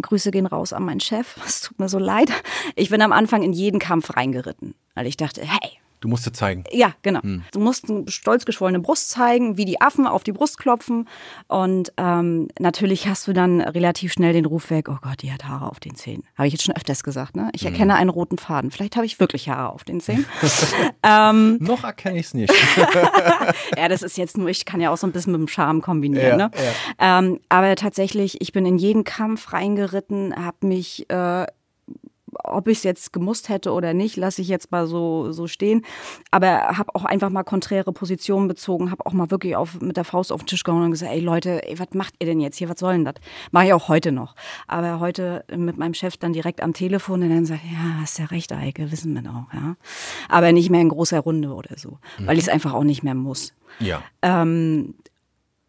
Speaker 1: Grüße gehen raus an meinen Chef, es tut mir so leid, ich bin am Anfang in jeden Kampf reingeritten, weil ich dachte, hey,
Speaker 2: Du musst zeigen.
Speaker 1: Ja, genau. Hm. Du musst eine stolz geschwollene Brust zeigen, wie die Affen auf die Brust klopfen. Und ähm, natürlich hast du dann relativ schnell den Ruf weg, oh Gott, die hat Haare auf den Zähnen. Habe ich jetzt schon öfters gesagt, ne? Ich hm. erkenne einen roten Faden. Vielleicht habe ich wirklich Haare auf den Zähnen.
Speaker 2: ähm, Noch erkenne ich es nicht.
Speaker 1: ja, das ist jetzt nur, ich kann ja auch so ein bisschen mit dem Charme kombinieren. Ja, ne? Ja. Ähm, aber tatsächlich, ich bin in jeden Kampf reingeritten, habe mich äh, ob ich es jetzt gemusst hätte oder nicht, lasse ich jetzt mal so, so stehen. Aber habe auch einfach mal konträre Positionen bezogen, habe auch mal wirklich auf, mit der Faust auf den Tisch gehauen und gesagt, ey Leute, ey, was macht ihr denn jetzt hier, was soll denn das? Mache ich auch heute noch. Aber heute mit meinem Chef dann direkt am Telefon und dann sagt, ja, hast ja recht, Eike, wissen wir doch, ja. Aber nicht mehr in großer Runde oder so, mhm. weil ich es einfach auch nicht mehr muss.
Speaker 2: Ja.
Speaker 1: Ähm,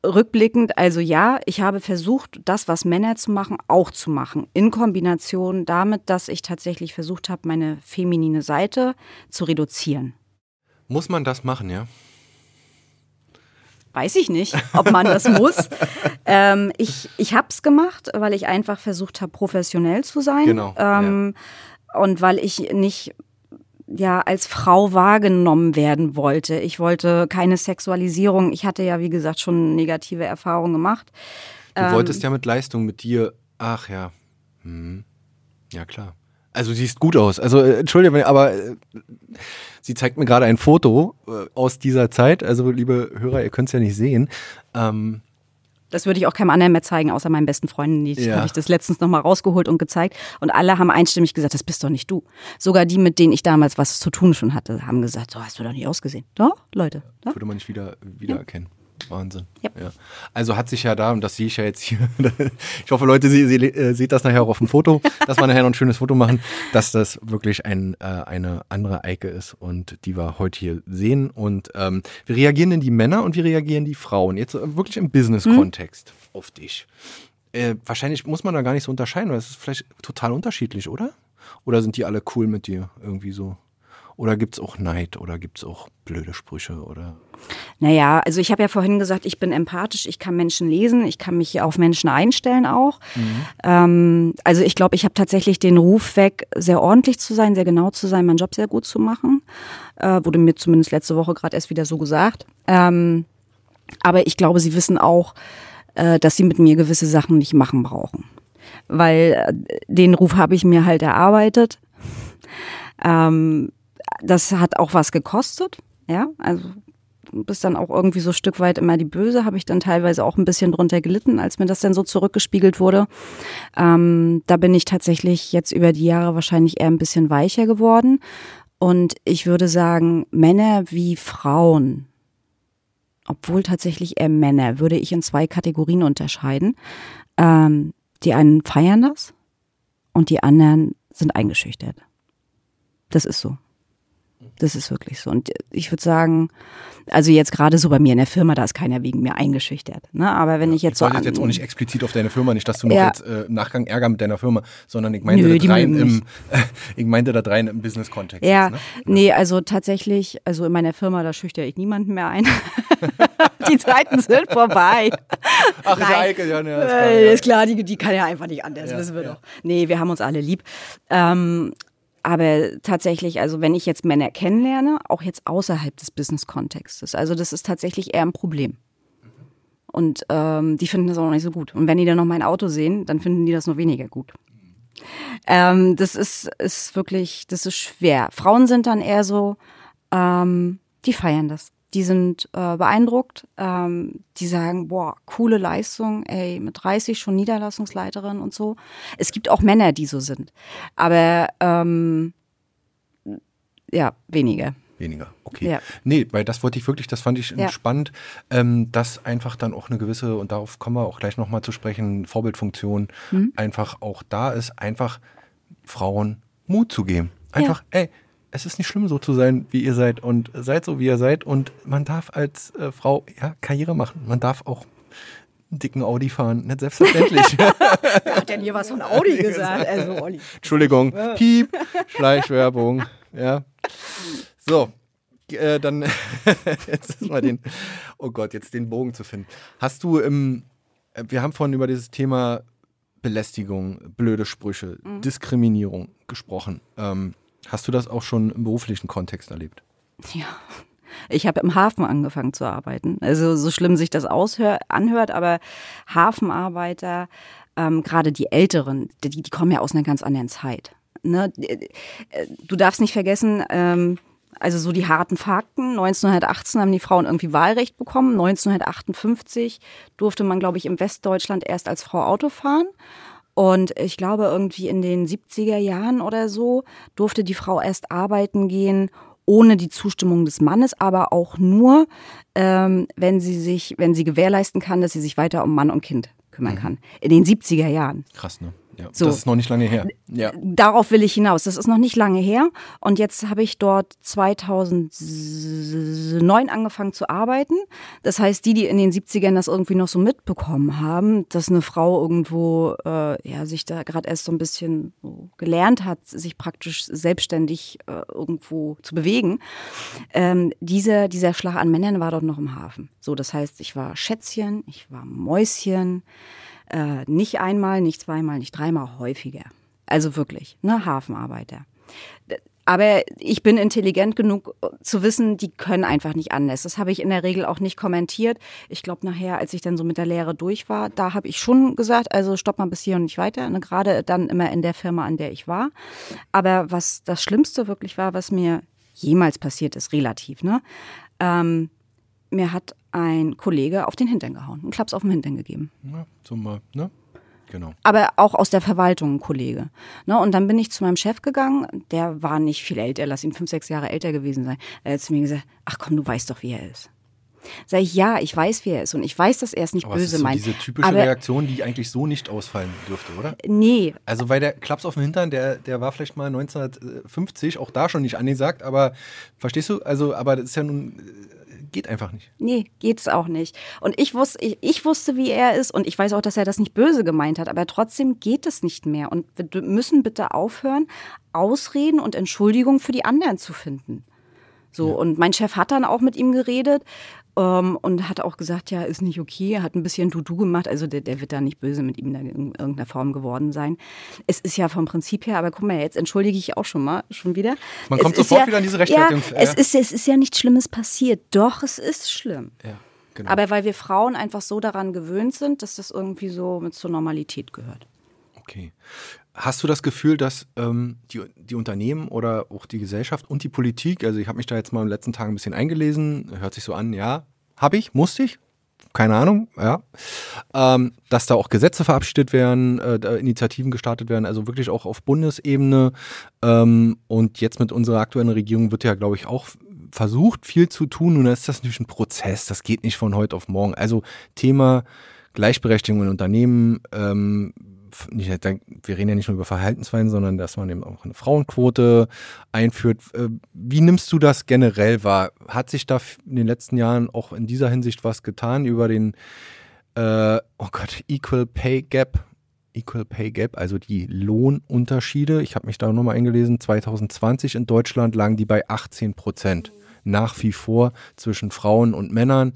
Speaker 1: rückblickend, also ja, ich habe versucht, das, was Männer zu machen, auch zu machen. In Kombination damit, dass ich tatsächlich versucht habe, meine feminine Seite zu reduzieren.
Speaker 2: Muss man das machen, ja?
Speaker 1: Weiß ich nicht, ob man das muss. ähm, ich ich habe es gemacht, weil ich einfach versucht habe, professionell zu sein.
Speaker 2: Genau.
Speaker 1: Ähm, ja. Und weil ich nicht ja als Frau wahrgenommen werden wollte. Ich wollte keine Sexualisierung. Ich hatte ja, wie gesagt, schon negative Erfahrungen gemacht.
Speaker 2: Du ähm, wolltest ja mit Leistung mit dir. Ach ja. Hm. Ja, klar. Also sie siehst gut aus. Also äh, entschuldige, aber äh, sie zeigt mir gerade ein Foto äh, aus dieser Zeit. Also liebe Hörer, ihr könnt es ja nicht sehen. Ähm,
Speaker 1: das würde ich auch keinem anderen mehr zeigen, außer meinen besten Freunden. Die ja. habe ich das letztens nochmal rausgeholt und gezeigt. Und alle haben einstimmig gesagt, das bist doch nicht du. Sogar die, mit denen ich damals was zu tun schon hatte, haben gesagt, so hast du doch nicht ausgesehen. Doch, Leute. Doch?
Speaker 2: Würde man nicht wieder, wiedererkennen. Ja. Wahnsinn.
Speaker 1: Yep.
Speaker 2: Ja. Also hat sich ja da, und das sehe ich ja jetzt hier, ich hoffe, Leute, Sie, Sie äh, seht das nachher auch auf dem Foto, dass wir nachher noch ein schönes Foto machen, dass das wirklich ein, äh, eine andere Eike ist und die wir heute hier sehen. Und ähm, wie reagieren denn die Männer und wie reagieren die Frauen? Jetzt äh, wirklich im Business-Kontext hm. auf dich. Äh, wahrscheinlich muss man da gar nicht so unterscheiden, weil es ist vielleicht total unterschiedlich, oder? Oder sind die alle cool mit dir irgendwie so? Oder gibt es auch Neid oder gibt es auch blöde Sprüche oder?
Speaker 1: Naja, also ich habe ja vorhin gesagt, ich bin empathisch, ich kann Menschen lesen, ich kann mich auf Menschen einstellen auch. Mhm. Ähm, also ich glaube, ich habe tatsächlich den Ruf weg, sehr ordentlich zu sein, sehr genau zu sein, meinen Job sehr gut zu machen. Äh, wurde mir zumindest letzte Woche gerade erst wieder so gesagt. Ähm, aber ich glaube, sie wissen auch, äh, dass sie mit mir gewisse Sachen nicht machen brauchen. Weil äh, den Ruf habe ich mir halt erarbeitet. Ähm, das hat auch was gekostet. Ja, also bist dann auch irgendwie so Stück weit immer die Böse, habe ich dann teilweise auch ein bisschen drunter gelitten, als mir das dann so zurückgespiegelt wurde. Ähm, da bin ich tatsächlich jetzt über die Jahre wahrscheinlich eher ein bisschen weicher geworden. Und ich würde sagen, Männer wie Frauen, obwohl tatsächlich eher Männer, würde ich in zwei Kategorien unterscheiden. Ähm, die einen feiern das und die anderen sind eingeschüchtert. Das ist so. Das ist wirklich so. Und ich würde sagen, also jetzt gerade so bei mir in der Firma, da ist keiner wegen mir eingeschüchtert. Ne? Aber wenn ja, ich jetzt ich
Speaker 2: so. Ich jetzt auch nicht explizit auf deine Firma, nicht, dass du noch ja. jetzt äh, im Nachgang Ärger mit deiner Firma, sondern ich meinte Nö, da rein im, äh, ich meinte da rein im Business-Kontext.
Speaker 1: Ja, jetzt, ne? nee, also tatsächlich, also in meiner Firma, da schüchtere ich niemanden mehr ein. die Zeiten sind vorbei.
Speaker 2: Ach, Nein. Eike, ja,
Speaker 1: ne, ist klar, ja. ist klar die, die kann ja einfach nicht anders, ja, wissen wir doch. Nee, wir haben uns alle lieb. Ähm, aber tatsächlich, also wenn ich jetzt Männer kennenlerne, auch jetzt außerhalb des Business-Kontextes, also das ist tatsächlich eher ein Problem. Und ähm, die finden das auch noch nicht so gut. Und wenn die dann noch mein Auto sehen, dann finden die das noch weniger gut. Ähm, das ist, ist wirklich, das ist schwer. Frauen sind dann eher so, ähm, die feiern das die sind äh, beeindruckt. Ähm, die sagen, boah, coole Leistung, ey, mit 30 schon Niederlassungsleiterin und so. Es gibt auch Männer, die so sind. Aber ähm, ja, weniger.
Speaker 2: Weniger, okay. Ja. Nee, weil das wollte ich wirklich, das fand ich ja. spannend, ähm, dass einfach dann auch eine gewisse, und darauf kommen wir auch gleich nochmal zu sprechen, Vorbildfunktion mhm. einfach auch da ist, einfach Frauen Mut zu geben. Einfach, ja. ey, es ist nicht schlimm, so zu sein, wie ihr seid und seid so, wie ihr seid. Und man darf als äh, Frau ja, Karriere machen. Man darf auch einen dicken Audi fahren, nicht selbstverständlich.
Speaker 1: Wer hat denn hier was von Audi gesagt? Also, Olli.
Speaker 2: Entschuldigung, Piep, Schleichwerbung, ja. So, äh, dann jetzt ist mal den, oh Gott, jetzt den Bogen zu finden. Hast du im, äh, wir haben vorhin über dieses Thema Belästigung, blöde Sprüche, mhm. Diskriminierung gesprochen. Ähm, hast du das auch schon im beruflichen Kontext erlebt?
Speaker 1: Ja. Ich habe im Hafen angefangen zu arbeiten. Also so schlimm sich das aushör, anhört, aber Hafenarbeiter, ähm, gerade die Älteren, die, die kommen ja aus einer ganz anderen Zeit. Ne? Du darfst nicht vergessen, ähm, also so die harten Fakten. 1918 haben die Frauen irgendwie Wahlrecht bekommen. 1958 durfte man, glaube ich, im Westdeutschland erst als Frau Auto fahren. Und ich glaube, irgendwie in den 70er Jahren oder so durfte die Frau erst arbeiten gehen, ohne die Zustimmung des Mannes, aber auch nur, ähm, wenn sie sich, wenn sie gewährleisten kann, dass sie sich weiter um Mann und Kind kümmern mhm. kann. In den 70er Jahren.
Speaker 2: Krass, ne? Ja, so. Das ist noch nicht lange her.
Speaker 1: Ja. Darauf will ich hinaus. Das ist noch nicht lange her. Und jetzt habe ich dort 2009 angefangen zu arbeiten. Das heißt, die, die in den 70ern das irgendwie noch so mitbekommen haben, dass eine Frau irgendwo äh, ja, sich da gerade erst so ein bisschen so gelernt hat, sich praktisch selbstständig äh, irgendwo zu bewegen. Ähm, dieser, dieser Schlag an Männern war dort noch im Hafen. So, das heißt, ich war Schätzchen, ich war Mäuschen. Äh, nicht einmal, nicht zweimal, nicht dreimal, häufiger. Also wirklich, ne, Hafenarbeiter. Aber ich bin intelligent genug äh, zu wissen, die können einfach nicht anders. Das habe ich in der Regel auch nicht kommentiert. Ich glaube nachher, als ich dann so mit der Lehre durch war, da habe ich schon gesagt, also stopp mal bis hier und nicht weiter. Ne? Gerade dann immer in der Firma, an der ich war. Aber was das Schlimmste wirklich war, was mir jemals passiert ist, relativ, ne? Ähm, mir hat ein Kollege auf den Hintern gehauen, einen Klaps auf den Hintern gegeben.
Speaker 2: Ja, mal, ne? Genau.
Speaker 1: Aber auch aus der Verwaltung ein Kollege. Ne, und dann bin ich zu meinem Chef gegangen, der war nicht viel älter, lass ihn fünf, sechs Jahre älter gewesen sein. Er hat zu mir gesagt, ach komm, du weißt doch, wie er ist. Sag ich, ja, ich weiß, wie er ist und ich weiß, dass er es nicht aber böse so meint.
Speaker 2: Diese typische aber, Reaktion, die eigentlich so nicht ausfallen dürfte, oder?
Speaker 1: Nee.
Speaker 2: Also weil der Klaps auf dem Hintern, der, der war vielleicht mal 1950, auch da schon nicht angesagt, aber verstehst du? Also, aber das ist ja nun geht einfach nicht.
Speaker 1: Nee, geht's auch nicht. Und ich wusste, ich, ich, wusste, wie er ist und ich weiß auch, dass er das nicht böse gemeint hat, aber trotzdem geht es nicht mehr. Und wir müssen bitte aufhören, Ausreden und Entschuldigungen für die anderen zu finden. So, ja. und mein Chef hat dann auch mit ihm geredet ähm, und hat auch gesagt, ja, ist nicht okay, hat ein bisschen Dudu gemacht, also der, der wird da nicht böse mit ihm in irgendeiner Form geworden sein. Es ist ja vom Prinzip her, aber guck mal, jetzt entschuldige ich auch schon mal, schon wieder.
Speaker 2: Man kommt sofort ja, wieder an diese Rechtfertigung.
Speaker 1: Ja, es, ist, es ist ja nichts Schlimmes passiert, doch, es ist schlimm.
Speaker 2: Ja. Genau.
Speaker 1: Aber weil wir Frauen einfach so daran gewöhnt sind, dass das irgendwie so mit zur Normalität gehört.
Speaker 2: Okay. Hast du das Gefühl, dass ähm, die, die Unternehmen oder auch die Gesellschaft und die Politik, also ich habe mich da jetzt mal in den letzten Tagen ein bisschen eingelesen, hört sich so an, ja, habe ich, musste ich, keine Ahnung, ja, ähm, dass da auch Gesetze verabschiedet werden, äh, Initiativen gestartet werden, also wirklich auch auf Bundesebene. Ähm, und jetzt mit unserer aktuellen Regierung wird ja, glaube ich, auch versucht, viel zu tun. Dann ist das natürlich ein Prozess, das geht nicht von heute auf morgen. Also Thema Gleichberechtigung in Unternehmen, ähm, wir reden ja nicht nur über Verhaltensweisen, sondern dass man eben auch eine Frauenquote einführt. Äh, wie nimmst du das generell wahr? Hat sich da in den letzten Jahren auch in dieser Hinsicht was getan über den, äh, oh Gott, Equal Pay Gap? Equal Pay Gap, also die Lohnunterschiede. Ich habe mich da nochmal eingelesen. 2020 in Deutschland lagen die bei 18 Prozent. Nach wie vor zwischen Frauen und Männern.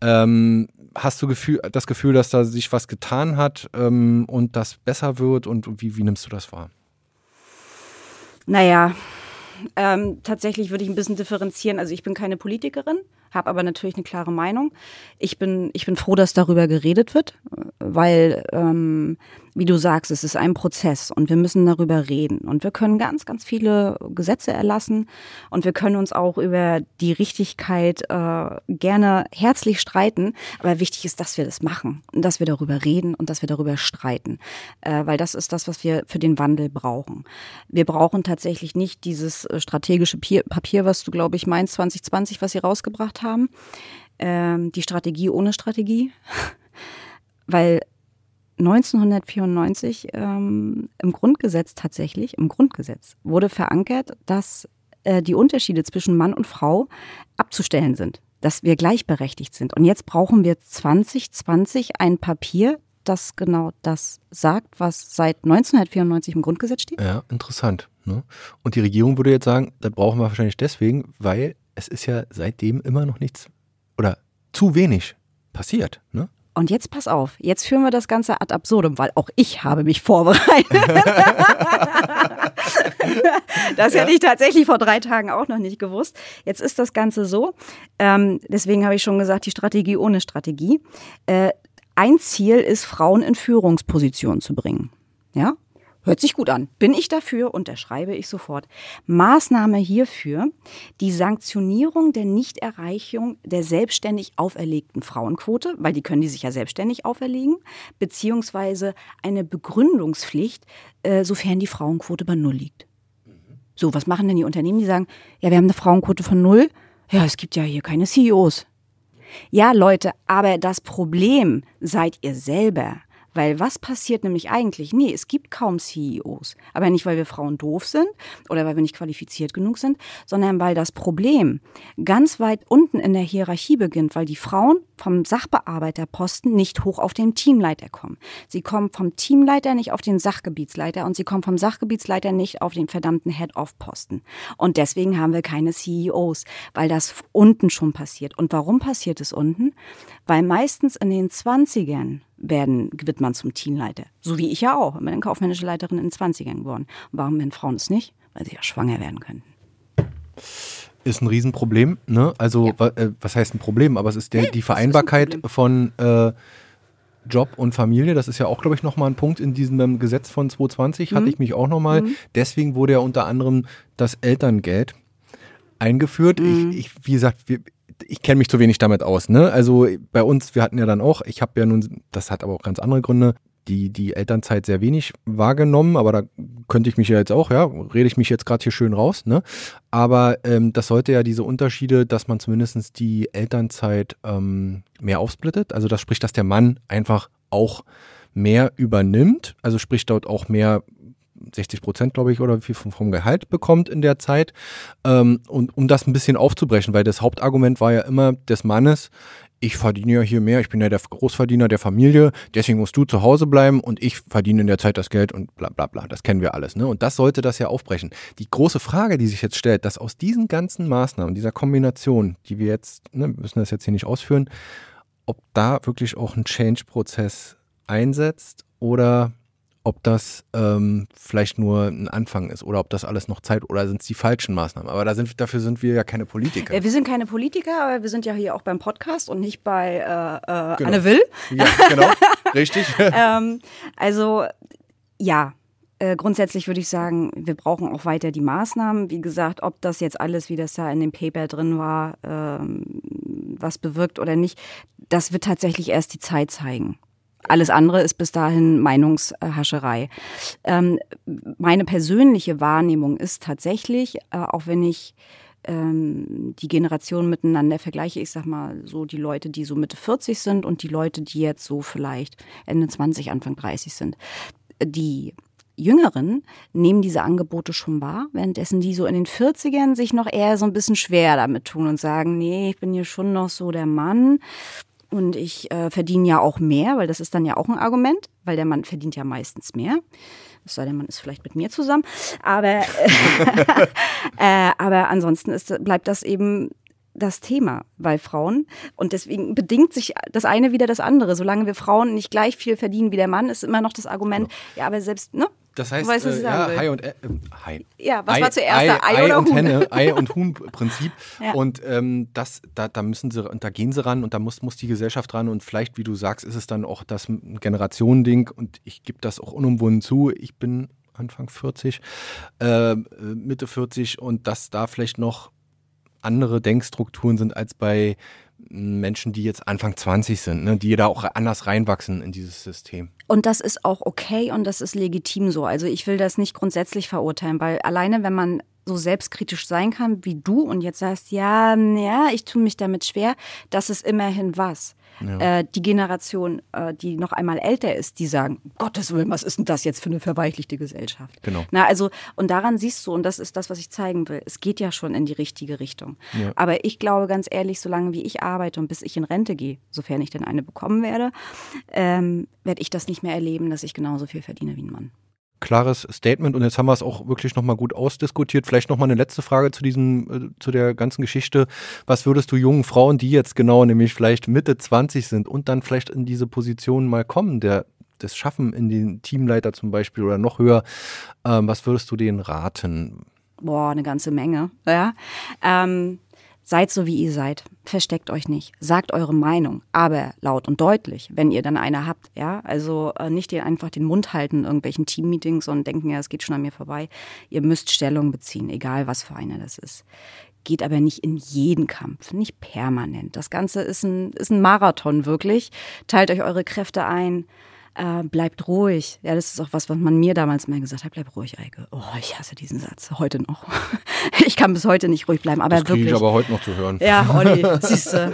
Speaker 2: Ähm, hast du Gefühl, das Gefühl, dass da sich was getan hat ähm, und das besser wird und wie, wie nimmst du das wahr?
Speaker 1: Naja, ähm, tatsächlich würde ich ein bisschen differenzieren. Also ich bin keine Politikerin, habe aber natürlich eine klare Meinung. Ich bin, ich bin froh, dass darüber geredet wird, weil, ähm, wie du sagst, es ist ein Prozess und wir müssen darüber reden. Und wir können ganz, ganz viele Gesetze erlassen und wir können uns auch über die Richtigkeit äh, gerne herzlich streiten. Aber wichtig ist, dass wir das machen und dass wir darüber reden und dass wir darüber streiten, äh, weil das ist das, was wir für den Wandel brauchen. Wir brauchen tatsächlich nicht dieses äh, strategische Papier, was du, glaube ich, meinst, 2020, was sie rausgebracht gemacht haben. Ähm, die Strategie ohne Strategie. Weil 1994 ähm, im Grundgesetz tatsächlich, im Grundgesetz wurde verankert, dass äh, die Unterschiede zwischen Mann und Frau abzustellen sind. dass wir gleichberechtigt sind. Und jetzt brauchen wir 2020 ein Papier, das genau das sagt, was seit 1994 im Grundgesetz steht?
Speaker 2: Ja, interessant. Ne? Und die Regierung würde jetzt sagen, das brauchen wir wahrscheinlich deswegen, weil es ist ja seitdem immer noch nichts oder zu wenig passiert. Ne?
Speaker 1: Und jetzt pass auf, jetzt führen wir das Ganze ad absurdum, weil auch ich habe mich vorbereitet. das ja. hätte ich tatsächlich vor drei Tagen auch noch nicht gewusst. Jetzt ist das Ganze so, ähm, deswegen habe ich schon gesagt, die Strategie ohne Strategie. Äh, ein Ziel ist, Frauen in Führungspositionen zu bringen. Ja, Hört sich gut an. Bin ich dafür? Unterschreibe ich sofort. Maßnahme hierfür, die Sanktionierung der Nichterreichung der selbstständig auferlegten Frauenquote, weil die können die sich ja selbstständig auferlegen, beziehungsweise eine Begründungspflicht, äh, sofern die Frauenquote bei Null liegt. So, was machen denn die Unternehmen? Die sagen, ja, wir haben eine Frauenquote von Null. Ja, es gibt ja hier keine CEOs. Ja, Leute, aber das Problem seid ihr selber. Weil was passiert nämlich eigentlich? Nee, es gibt kaum CEOs. Aber nicht, weil wir Frauen doof sind oder weil wir nicht qualifiziert genug sind, sondern weil das Problem ganz weit unten in der Hierarchie beginnt, weil die Frauen vom Sachbearbeiterposten nicht hoch auf den Teamleiter kommen. Sie kommen vom Teamleiter nicht auf den Sachgebietsleiter und sie kommen vom Sachgebietsleiter nicht auf den verdammten Head-of-Posten. Und deswegen haben wir keine CEOs, weil das unten schon passiert. Und warum passiert es unten? Weil meistens in den 20ern werden, wird man zum Teamleiter. So wie ich ja auch. Ich bin kaufmännische Leiterin in den 20ern geworden. Warum werden Frauen es nicht? Weil sie ja schwanger werden könnten.
Speaker 2: Ist ein Riesenproblem, ne? Also, ja. äh, was heißt ein Problem? Aber es ist der, nee, die Vereinbarkeit von äh, Job und Familie. Das ist ja auch, glaube ich, nochmal ein Punkt in diesem Gesetz von 2020. Mhm. Hatte ich mich auch nochmal. Mhm. Deswegen wurde ja unter anderem das Elterngeld eingeführt. Mhm. Ich, ich, wie gesagt, wir, ich kenne mich zu wenig damit aus. Ne? Also bei uns, wir hatten ja dann auch, ich habe ja nun, das hat aber auch ganz andere Gründe, die, die Elternzeit sehr wenig wahrgenommen, aber da könnte ich mich ja jetzt auch, ja, rede ich mich jetzt gerade hier schön raus, ne? Aber ähm, das sollte ja diese Unterschiede, dass man zumindest die Elternzeit ähm, mehr aufsplittet. Also das spricht, dass der Mann einfach auch mehr übernimmt, also sprich dort auch mehr 60 Prozent, glaube ich, oder wie viel vom, Gehalt bekommt in der Zeit. Ähm, und um das ein bisschen aufzubrechen, weil das Hauptargument war ja immer des Mannes, ich verdiene ja hier mehr, ich bin ja der Großverdiener der Familie, deswegen musst du zu Hause bleiben und ich verdiene in der Zeit das Geld und bla bla bla. Das kennen wir alles. Ne? Und das sollte das ja aufbrechen. Die große Frage, die sich jetzt stellt, dass aus diesen ganzen Maßnahmen, dieser Kombination, die wir jetzt, ne, wir müssen das jetzt hier nicht ausführen, ob da wirklich auch ein Change-Prozess einsetzt oder ob das ähm, vielleicht nur ein Anfang ist oder ob das alles noch Zeit oder sind es die falschen Maßnahmen. Aber da sind, dafür sind wir ja keine Politiker.
Speaker 1: Ja, wir sind keine Politiker, aber wir sind ja hier auch beim Podcast und nicht bei äh, äh, genau. Anne Will.
Speaker 2: Ja, genau, richtig.
Speaker 1: ähm, also ja, äh, grundsätzlich würde ich sagen, wir brauchen auch weiter die Maßnahmen. Wie gesagt, ob das jetzt alles, wie das da in dem Paper drin war, ähm, was bewirkt oder nicht, das wird tatsächlich erst die Zeit zeigen. Alles andere ist bis dahin Meinungshascherei. Ähm, meine persönliche Wahrnehmung ist tatsächlich, äh, auch wenn ich ähm, die Generationen miteinander vergleiche, ich sag mal so die Leute, die so Mitte 40 sind und die Leute, die jetzt so vielleicht Ende 20, Anfang 30 sind, die Jüngeren nehmen diese Angebote schon wahr, währenddessen die so in den 40ern sich noch eher so ein bisschen schwer damit tun und sagen, nee, ich bin hier schon noch so der Mann und ich äh, verdiene ja auch mehr, weil das ist dann ja auch ein Argument, weil der Mann verdient ja meistens mehr. Es sei denn, man ist vielleicht mit mir zusammen. Aber, äh, aber ansonsten ist, bleibt das eben das Thema bei Frauen. Und deswegen bedingt sich das eine wieder das andere. Solange wir Frauen nicht gleich viel verdienen wie der Mann, ist immer noch das Argument, genau. ja, aber selbst, ne?
Speaker 2: Das heißt, weißt, äh, ja, Hai und äh,
Speaker 1: Hai. Ja, was Ei, war zuerst? Ei, Ei,
Speaker 2: Ei und
Speaker 1: Huhn?
Speaker 2: Henne, Ei und Huhn-Prinzip. ja. Und ähm, das, da, da müssen sie, da gehen sie ran und da muss, muss die Gesellschaft ran und vielleicht, wie du sagst, ist es dann auch das Generationending und ich gebe das auch unumwunden zu. Ich bin Anfang 40, äh, Mitte 40 und dass da vielleicht noch andere Denkstrukturen sind als bei Menschen, die jetzt Anfang 20 sind, ne, die da auch anders reinwachsen in dieses System.
Speaker 1: Und das ist auch okay und das ist legitim so. Also ich will das nicht grundsätzlich verurteilen, weil alleine wenn man so selbstkritisch sein kann wie du und jetzt sagst, ja, ja, ich tue mich damit schwer, das ist immerhin was. Ja. Äh, die Generation, äh, die noch einmal älter ist, die sagen, Gottes Willen, was ist denn das jetzt für eine verweichlichte Gesellschaft?
Speaker 2: Genau.
Speaker 1: Na, also, und daran siehst du, und das ist das, was ich zeigen will, es geht ja schon in die richtige Richtung. Ja. Aber ich glaube ganz ehrlich, solange wie ich arbeite und bis ich in Rente gehe, sofern ich denn eine bekommen werde, ähm, werde ich das nicht mehr erleben, dass ich genauso viel verdiene wie ein Mann
Speaker 2: klares Statement und jetzt haben wir es auch wirklich nochmal gut ausdiskutiert. Vielleicht nochmal eine letzte Frage zu diesem, äh, zu der ganzen Geschichte. Was würdest du jungen Frauen, die jetzt genau nämlich vielleicht Mitte 20 sind und dann vielleicht in diese Position mal kommen, der das Schaffen in den Teamleiter zum Beispiel oder noch höher, ähm, was würdest du denen raten?
Speaker 1: Boah, eine ganze Menge. Ja. Ähm Seid so, wie ihr seid. Versteckt euch nicht. Sagt eure Meinung, aber laut und deutlich, wenn ihr dann eine habt. Ja, also äh, nicht ihr einfach den Mund halten in irgendwelchen Teammeetings und denken, ja, es geht schon an mir vorbei. Ihr müsst Stellung beziehen, egal was für eine das ist. Geht aber nicht in jeden Kampf, nicht permanent. Das Ganze ist ein, ist ein Marathon wirklich. Teilt euch eure Kräfte ein äh, bleibt ruhig. Ja, das ist auch was, was man mir damals mal gesagt hat. Bleib ruhig, Eike. Oh, ich hasse diesen Satz. Heute noch. ich kann bis heute nicht ruhig bleiben. Aber das wirklich.
Speaker 2: ich aber heute noch zu hören.
Speaker 1: Ja, Olli, siehst du.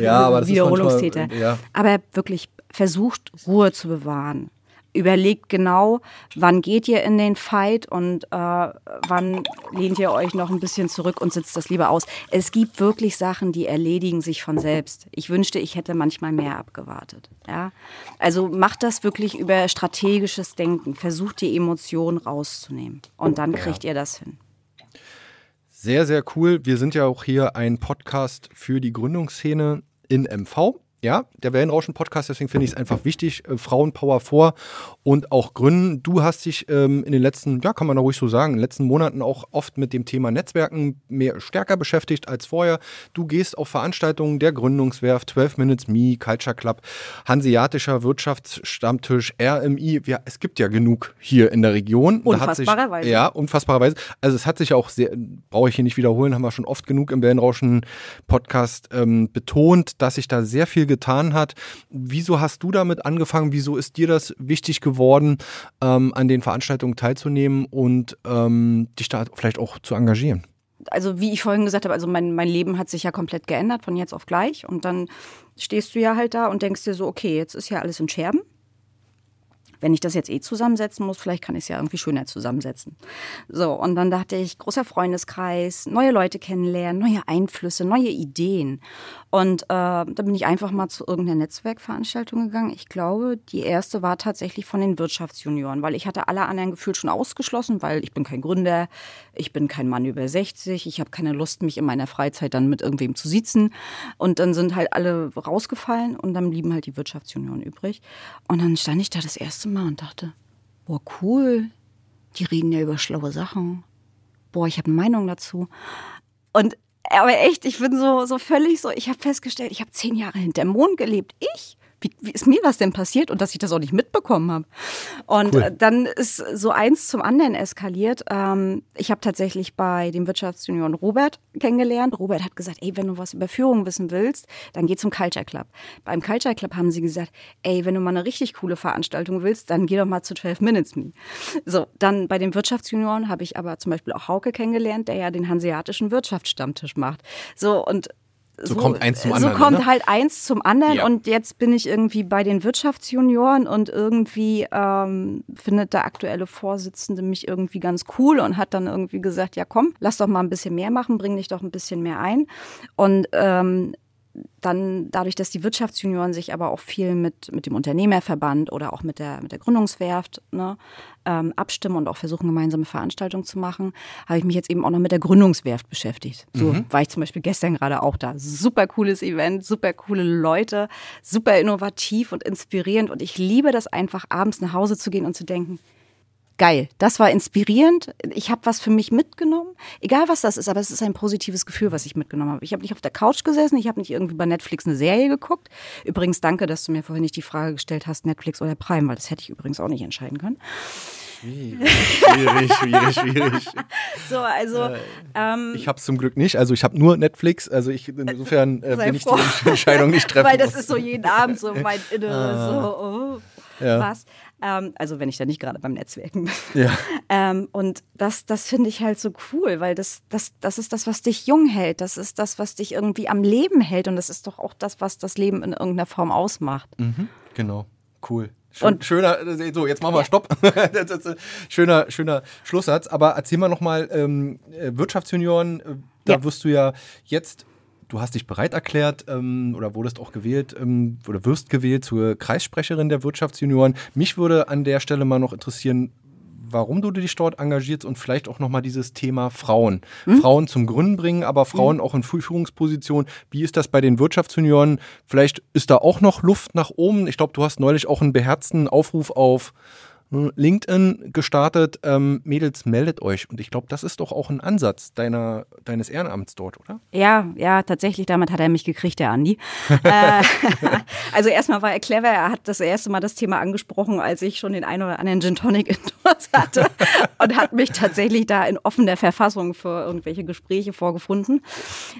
Speaker 2: ja, aber das
Speaker 1: Wiederholungstäter.
Speaker 2: Ist manchmal, ja.
Speaker 1: Aber wirklich versucht, Ruhe zu bewahren überlegt genau, wann geht ihr in den Fight und äh, wann lehnt ihr euch noch ein bisschen zurück und sitzt das lieber aus. Es gibt wirklich Sachen, die erledigen sich von selbst. Ich wünschte, ich hätte manchmal mehr abgewartet. Ja? Also macht das wirklich über strategisches Denken. Versucht die Emotionen rauszunehmen und dann kriegt ja. ihr das hin.
Speaker 2: Sehr, sehr cool. Wir sind ja auch hier ein Podcast für die Gründungsszene in MV ja, der Wellenrauschen-Podcast, deswegen finde ich es einfach wichtig, äh, Frauenpower vor und auch gründen. Du hast dich ähm, in den letzten, ja, kann man da ruhig so sagen, in den letzten Monaten auch oft mit dem Thema Netzwerken mehr stärker beschäftigt als vorher. Du gehst auf Veranstaltungen der Gründungswerft, 12 Minutes Me, Culture Club, Hanseatischer Wirtschaftsstammtisch, RMI. Ja, es gibt ja genug hier in der Region.
Speaker 1: Unfassbarerweise.
Speaker 2: Ja, unfassbarerweise. Also es hat sich auch sehr, brauche ich hier nicht wiederholen, haben wir schon oft genug im Wellenrauschen-Podcast ähm, betont, dass sich da sehr viel getan hat. Wieso hast du damit angefangen? Wieso ist dir das wichtig geworden, ähm, an den Veranstaltungen teilzunehmen und ähm, dich da vielleicht auch zu engagieren?
Speaker 1: also wie ich vorhin gesagt habe, also mein, mein Leben hat sich ja komplett geändert von jetzt auf gleich. Und dann stehst du ja halt da und denkst dir so, okay, jetzt ist ja alles in Scherben wenn ich das jetzt eh zusammensetzen muss, vielleicht kann ich es ja irgendwie schöner zusammensetzen. So, und dann dachte ich, großer Freundeskreis, neue Leute kennenlernen, neue Einflüsse, neue Ideen. Und äh, da bin ich einfach mal zu irgendeiner Netzwerkveranstaltung gegangen. Ich glaube, die erste war tatsächlich von den Wirtschaftsjunioren, weil ich hatte alle anderen gefühlt schon ausgeschlossen, weil ich bin kein Gründer, ich bin kein Mann über 60, ich habe keine Lust, mich in meiner Freizeit dann mit irgendwem zu sitzen. Und dann sind halt alle rausgefallen und dann blieben halt die Wirtschaftsjunioren übrig. Und dann stand ich da das erste Mal und dachte, boah, cool, die reden ja über schlaue Sachen. Boah, ich habe eine Meinung dazu. Und aber echt, ich bin so, so völlig so, ich habe festgestellt, ich habe zehn Jahre hinter dem Mond gelebt. Ich? Wie, wie ist mir das denn passiert und dass ich das auch nicht mitbekommen habe? Und cool. Äh, dann ist so eins zum anderen eskaliert. Ähm, ich habe tatsächlich bei dem Wirtschaftsjunior Robert kennengelernt. Robert hat gesagt, ey, wenn du was über Führung wissen willst, dann geh zum Culture Club. Beim Culture Club haben sie gesagt, ey, wenn du mal eine richtig coole Veranstaltung willst, dann geh doch mal zu 12 Minutes Me. So, dann bei den Wirtschaftsjunioren habe ich aber zum Beispiel auch Hauke kennengelernt, der ja den hanseatischen Wirtschaftsstammtisch macht. So, und
Speaker 2: so, so, kommt eins zum anderen.
Speaker 1: So kommt ne? halt eins zum anderen ja. und jetzt bin ich irgendwie bei den Wirtschaftsjunioren und irgendwie ähm, findet der aktuelle Vorsitzende mich irgendwie ganz cool und hat dann irgendwie gesagt, ja komm, lass doch mal ein bisschen mehr machen, bring dich doch ein bisschen mehr ein. Und ähm, dann dadurch, dass die Wirtschaftsjunioren sich aber auch viel mit, mit dem Unternehmerverband oder auch mit der, mit der Gründungswerft ne, ähm, abstimmen und auch versuchen, gemeinsame Veranstaltungen zu machen, habe ich mich jetzt eben auch noch mit der Gründungswerft beschäftigt. So mhm. war ich zum Beispiel gestern gerade auch da. Super cooles Event, super coole Leute, super innovativ und inspirierend. Und ich liebe das einfach, abends nach Hause zu gehen und zu denken, geil. Das war inspirierend. Ich habe was für mich mitgenommen. Egal was das ist, aber es ist ein positives Gefühl, was ich mitgenommen habe. Ich habe nicht auf der Couch gesessen, ich habe nicht irgendwie bei Netflix eine Serie geguckt. Übrigens danke, dass du mir vorhin nicht die Frage gestellt hast, Netflix oder Prime, weil das hätte ich übrigens auch nicht entscheiden können.
Speaker 2: Schwierig, schwierig, schwierig.
Speaker 1: So, also. Äh, ähm,
Speaker 2: ich habe es zum Glück nicht. Also, ich habe nur Netflix. Also, ich, insofern äh, bin ich die Entscheidung nicht treffen.
Speaker 1: Weil das ist so jeden Abend so mein Inneres. Ah. So, oh, ja. was. Ähm, also wenn ich da nicht gerade beim Netzwerken bin.
Speaker 2: Ja.
Speaker 1: Ähm, und das, das finde ich halt so cool, weil das, das, das ist das, was dich jung hält. Das ist das, was dich irgendwie am Leben hält. Und das ist doch auch das, was das Leben in irgendeiner Form ausmacht.
Speaker 2: Mhm, genau, cool. Schön, und, schöner, so jetzt machen wir ja. Stopp. schöner, schöner Schlusssatz. Aber erzähl mal nochmal, ähm, äh, Wirtschaftsjunioren, äh, da ja. wirst du ja jetzt du hast dich bereit erklärt ähm, oder wurdest auch gewählt ähm, oder wirst gewählt zur Kreissprecherin der Wirtschaftsjunioren. Mich würde an der Stelle mal noch interessieren, warum du dich dort engagierst und vielleicht auch nochmal dieses Thema Frauen. Mhm. Frauen zum Gründen bringen, aber Frauen mhm. auch in Führungspositionen. Wie ist das bei den Wirtschaftsjunioren? Vielleicht ist da auch noch Luft nach oben. Ich glaube, du hast neulich auch einen beherzten Aufruf auf LinkedIn gestartet. Ähm, Mädels, meldet euch. Und ich glaube, das ist doch auch ein Ansatz deiner, deines Ehrenamts dort, oder?
Speaker 1: Ja, ja, tatsächlich. Damit hat er mich gekriegt, der Andi. äh, also erstmal war er clever. Er hat das erste Mal das Thema angesprochen, als ich schon den einen oder anderen Gin Tonic indoors hatte. und hat mich tatsächlich da in offener Verfassung für irgendwelche Gespräche vorgefunden.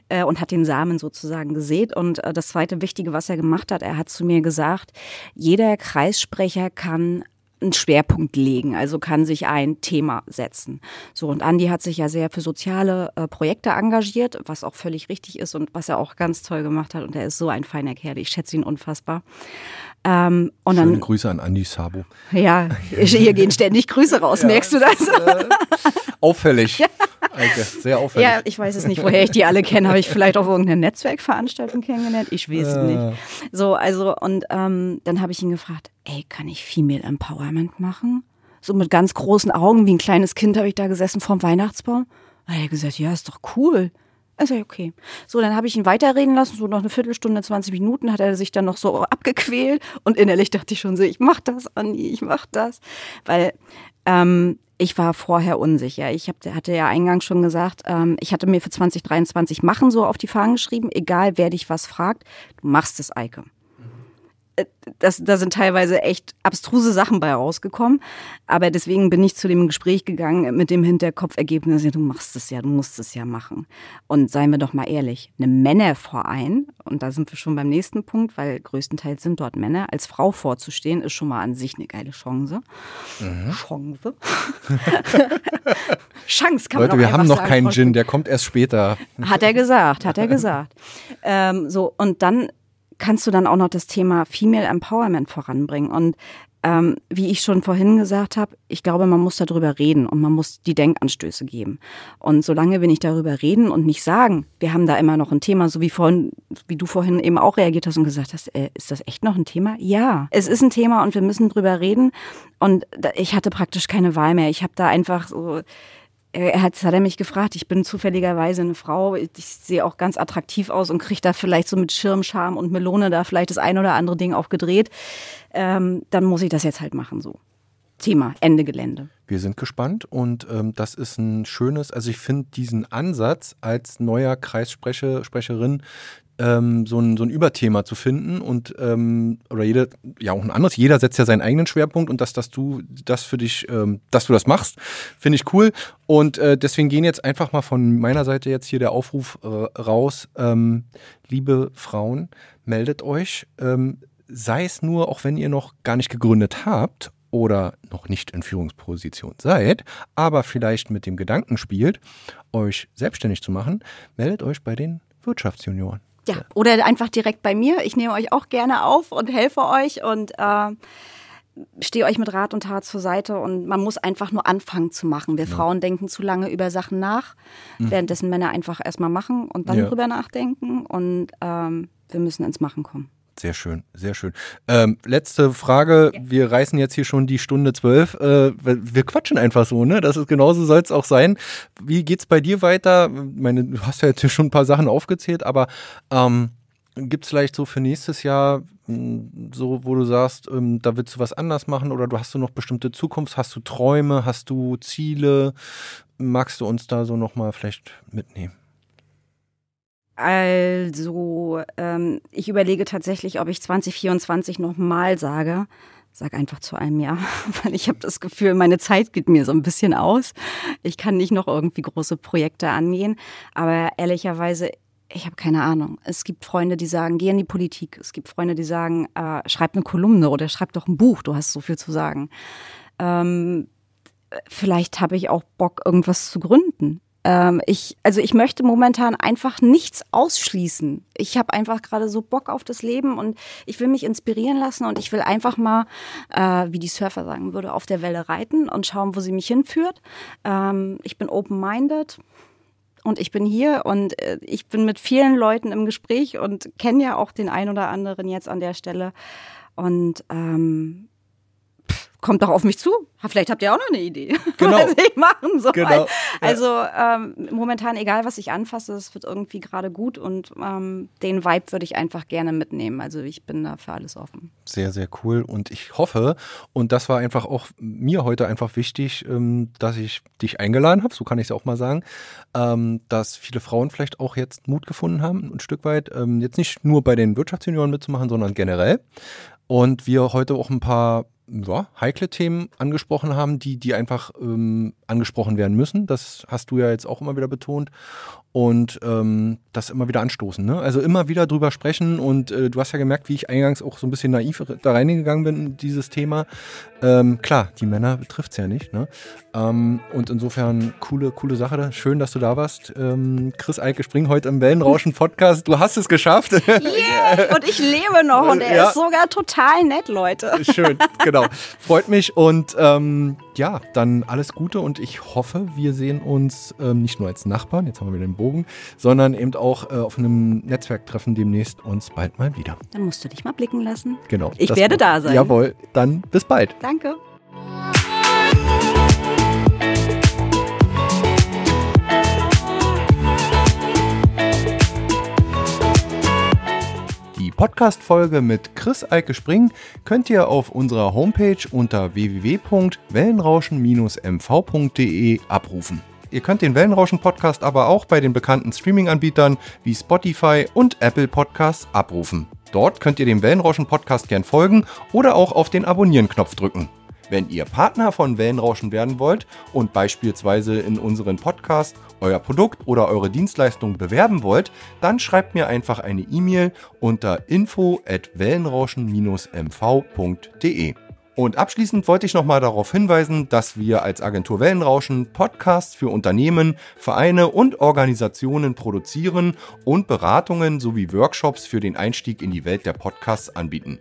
Speaker 1: Äh, und hat den Samen sozusagen gesät. Und äh, das zweite Wichtige, was er gemacht hat, er hat zu mir gesagt, jeder Kreissprecher kann einen Schwerpunkt legen, also kann sich ein Thema setzen. So, und Andi hat sich ja sehr für soziale äh, Projekte engagiert, was auch völlig richtig ist und was er auch ganz toll gemacht hat. Und er ist so ein feiner Kerl, ich schätze ihn unfassbar.
Speaker 2: Ähm, und Schöne dann, Grüße an Andi Sabo.
Speaker 1: Ja, hier gehen ständig Grüße raus, ja, merkst du das? Äh,
Speaker 2: auffällig. Ja. Alke, sehr auffällig.
Speaker 1: Ja, ich weiß es nicht, woher ich die alle kenne. Habe ich vielleicht auf irgendeiner Netzwerkveranstaltung kennengelernt? Ich weiß es äh. nicht. So, also, und ähm, dann habe ich ihn gefragt, ey, kann ich Female Empowerment machen? So mit ganz großen Augen, wie ein kleines Kind habe ich da gesessen vorm Weihnachtsbaum. Da hat er gesagt, ja, ist doch cool. Also okay. So, dann habe ich ihn weiterreden lassen, so noch eine Viertelstunde, 20 Minuten hat er sich dann noch so abgequält und innerlich dachte ich schon so, ich mach das, Andi, ich mach das. Weil ähm, ich war vorher unsicher. Ich hab, hatte ja eingangs schon gesagt, ähm, ich hatte mir für 2023 Machen so auf die Fahnen geschrieben, egal wer dich was fragt, du machst es, Eike. Äh, das, da sind teilweise echt abstruse Sachen bei rausgekommen. Aber deswegen bin ich zu dem Gespräch gegangen mit dem Hinterkopfergebnis, ja, du machst es ja, du musst es ja machen. Und seien wir doch mal ehrlich, eine Männerverein, und da sind wir schon beim nächsten Punkt, weil größtenteils sind dort Männer, als Frau vorzustehen, ist schon mal an sich eine geile Chance. Mhm. Chance. Chance kann
Speaker 2: Leute,
Speaker 1: man
Speaker 2: wir haben noch sagen, keinen Gin, der kommt erst später.
Speaker 1: Hat er gesagt, hat er gesagt. ähm, so, und dann kannst du dann auch noch das Thema Female Empowerment voranbringen. Und ähm, wie ich schon vorhin gesagt habe, ich glaube, man muss darüber reden und man muss die Denkanstöße geben. Und solange wir nicht darüber reden und nicht sagen, wir haben da immer noch ein Thema, so wie vorhin, wie du vorhin eben auch reagiert hast und gesagt hast, äh, ist das echt noch ein Thema? Ja, es ist ein Thema und wir müssen drüber reden. Und ich hatte praktisch keine Wahl mehr. Ich habe da einfach so er hat, hat er mich gefragt, ich bin zufälligerweise eine Frau, ich sehe auch ganz attraktiv aus und kriege da vielleicht so mit Schirmscham und Melone da vielleicht das ein oder andere Ding auch gedreht. Ähm, dann muss ich das jetzt halt machen so. Thema, Ende Gelände.
Speaker 2: Wir sind gespannt und ähm, das ist ein schönes, also ich finde diesen Ansatz als neuer Kreissprecherin ähm, so, ein, so ein Überthema zu finden und ähm, oder jeder, ja auch ein anderes, jeder setzt ja seinen eigenen Schwerpunkt und dass, dass du das für dich, ähm, dass du das machst, finde ich cool. Und äh, deswegen gehen jetzt einfach mal von meiner Seite jetzt hier der Aufruf äh, raus. Ähm, liebe Frauen, meldet euch. Ähm, sei es nur, auch wenn ihr noch gar nicht gegründet habt oder noch nicht in Führungsposition seid, aber vielleicht mit dem Gedanken spielt, euch selbstständig zu machen, meldet euch bei den Wirtschaftsjunioren.
Speaker 1: Ja, oder einfach direkt bei mir. Ich nehme euch auch gerne auf und helfe euch und äh, stehe euch mit Rat und Tat zur Seite. Und man muss einfach nur anfangen zu machen. Wir ja. Frauen denken zu lange über Sachen nach, mhm. währenddessen Männer einfach erstmal machen und dann ja. drüber nachdenken. Und ähm, wir müssen ins Machen kommen.
Speaker 2: Sehr schön, sehr schön. Ähm, letzte Frage. Wir reißen jetzt hier schon die Stunde zwölf. Äh, wir quatschen einfach so, ne? Das ist genauso soll es auch sein. Wie geht's bei dir weiter? Ich meine, du hast ja jetzt hier schon ein paar Sachen aufgezählt, aber ähm, gibt es vielleicht so für nächstes Jahr hm, so, wo du sagst, ähm, da willst du was anders machen oder du hast du noch bestimmte Zukunft, hast du Träume, hast du Ziele? Magst du uns da so nochmal vielleicht mitnehmen?
Speaker 1: Also, ähm, ich überlege tatsächlich, ob ich 2024 nochmal sage. Sag einfach zu einem Jahr, weil ich habe das Gefühl, meine Zeit geht mir so ein bisschen aus. Ich kann nicht noch irgendwie große Projekte angehen. Aber ehrlicherweise, ich habe keine Ahnung. Es gibt Freunde, die sagen, geh in die Politik. Es gibt Freunde, die sagen, äh, schreib eine Kolumne oder schreib doch ein Buch, du hast so viel zu sagen. Ähm, vielleicht habe ich auch Bock, irgendwas zu gründen. Ähm, ich, also ich möchte momentan einfach nichts ausschließen. Ich habe einfach gerade so Bock auf das Leben und ich will mich inspirieren lassen und ich will einfach mal, äh, wie die Surfer sagen würde, auf der Welle reiten und schauen, wo sie mich hinführt. Ähm, ich bin open-minded und ich bin hier und äh, ich bin mit vielen Leuten im Gespräch und kenne ja auch den ein oder anderen jetzt an der Stelle. Und ähm, kommt doch auf mich zu. Vielleicht habt ihr auch noch eine Idee,
Speaker 2: genau.
Speaker 1: was ich machen soll.
Speaker 2: Genau.
Speaker 1: Also ähm, momentan, egal was ich anfasse, es wird irgendwie gerade gut und ähm, den Vibe würde ich einfach gerne mitnehmen. Also ich bin da für alles offen.
Speaker 2: Sehr, sehr cool und ich hoffe, und das war einfach auch mir heute einfach wichtig, ähm, dass ich dich eingeladen habe, so kann ich es auch mal sagen, ähm, dass viele Frauen vielleicht auch jetzt Mut gefunden haben, ein Stück weit, ähm, jetzt nicht nur bei den Wirtschaftsjunioren mitzumachen, sondern generell. Und wir heute auch ein paar ja, heikle Themen angesprochen haben, die, die einfach ähm, angesprochen werden müssen. Das hast du ja jetzt auch immer wieder betont. Und ähm, das immer wieder anstoßen. Ne? Also immer wieder drüber sprechen. Und äh, du hast ja gemerkt, wie ich eingangs auch so ein bisschen naiv da reingegangen bin in dieses Thema. Ähm, klar, die Männer betrifft es ja nicht. Ne? Ähm, und insofern coole, coole Sache. Schön, dass du da warst. Ähm, Chris Eike Spring heute im Wellenrauschen-Podcast. Du hast es geschafft.
Speaker 1: Yeah, und ich lebe noch und er
Speaker 2: Ja.
Speaker 1: ist sogar total nett, Leute.
Speaker 2: Schön, genau. Freut mich und ähm, ja, dann alles Gute und ich hoffe, wir sehen uns ähm, nicht nur als Nachbarn, jetzt haben wir wieder den Bogen, sondern eben auch äh, auf einem Netzwerktreffen demnächst uns bald mal wieder.
Speaker 1: Dann musst du dich mal blicken lassen.
Speaker 2: Genau.
Speaker 1: Ich werde da sein.
Speaker 2: Jawohl, dann bis bald.
Speaker 1: Danke.
Speaker 2: Podcast-Folge mit Chris Eike Spring könnt ihr auf unserer Homepage unter www.wellenrauschen-mv.de abrufen. Ihr könnt den Wellenrauschen-Podcast aber auch bei den bekannten Streaming-Anbietern wie Spotify und Apple Podcasts abrufen. Dort könnt ihr dem Wellenrauschen-Podcast gern folgen oder auch auf den Abonnieren-Knopf drücken. Wenn ihr Partner von Wellenrauschen werden wollt und beispielsweise in unseren Podcast euer Produkt oder eure Dienstleistung bewerben wollt, dann schreibt mir einfach eine E-Mail unter info@wellenrauschen-mv.de. Und abschließend wollte ich nochmal darauf hinweisen, dass wir als Agentur Wellenrauschen Podcasts für Unternehmen, Vereine und Organisationen produzieren und Beratungen sowie Workshops für den Einstieg in die Welt der Podcasts anbieten.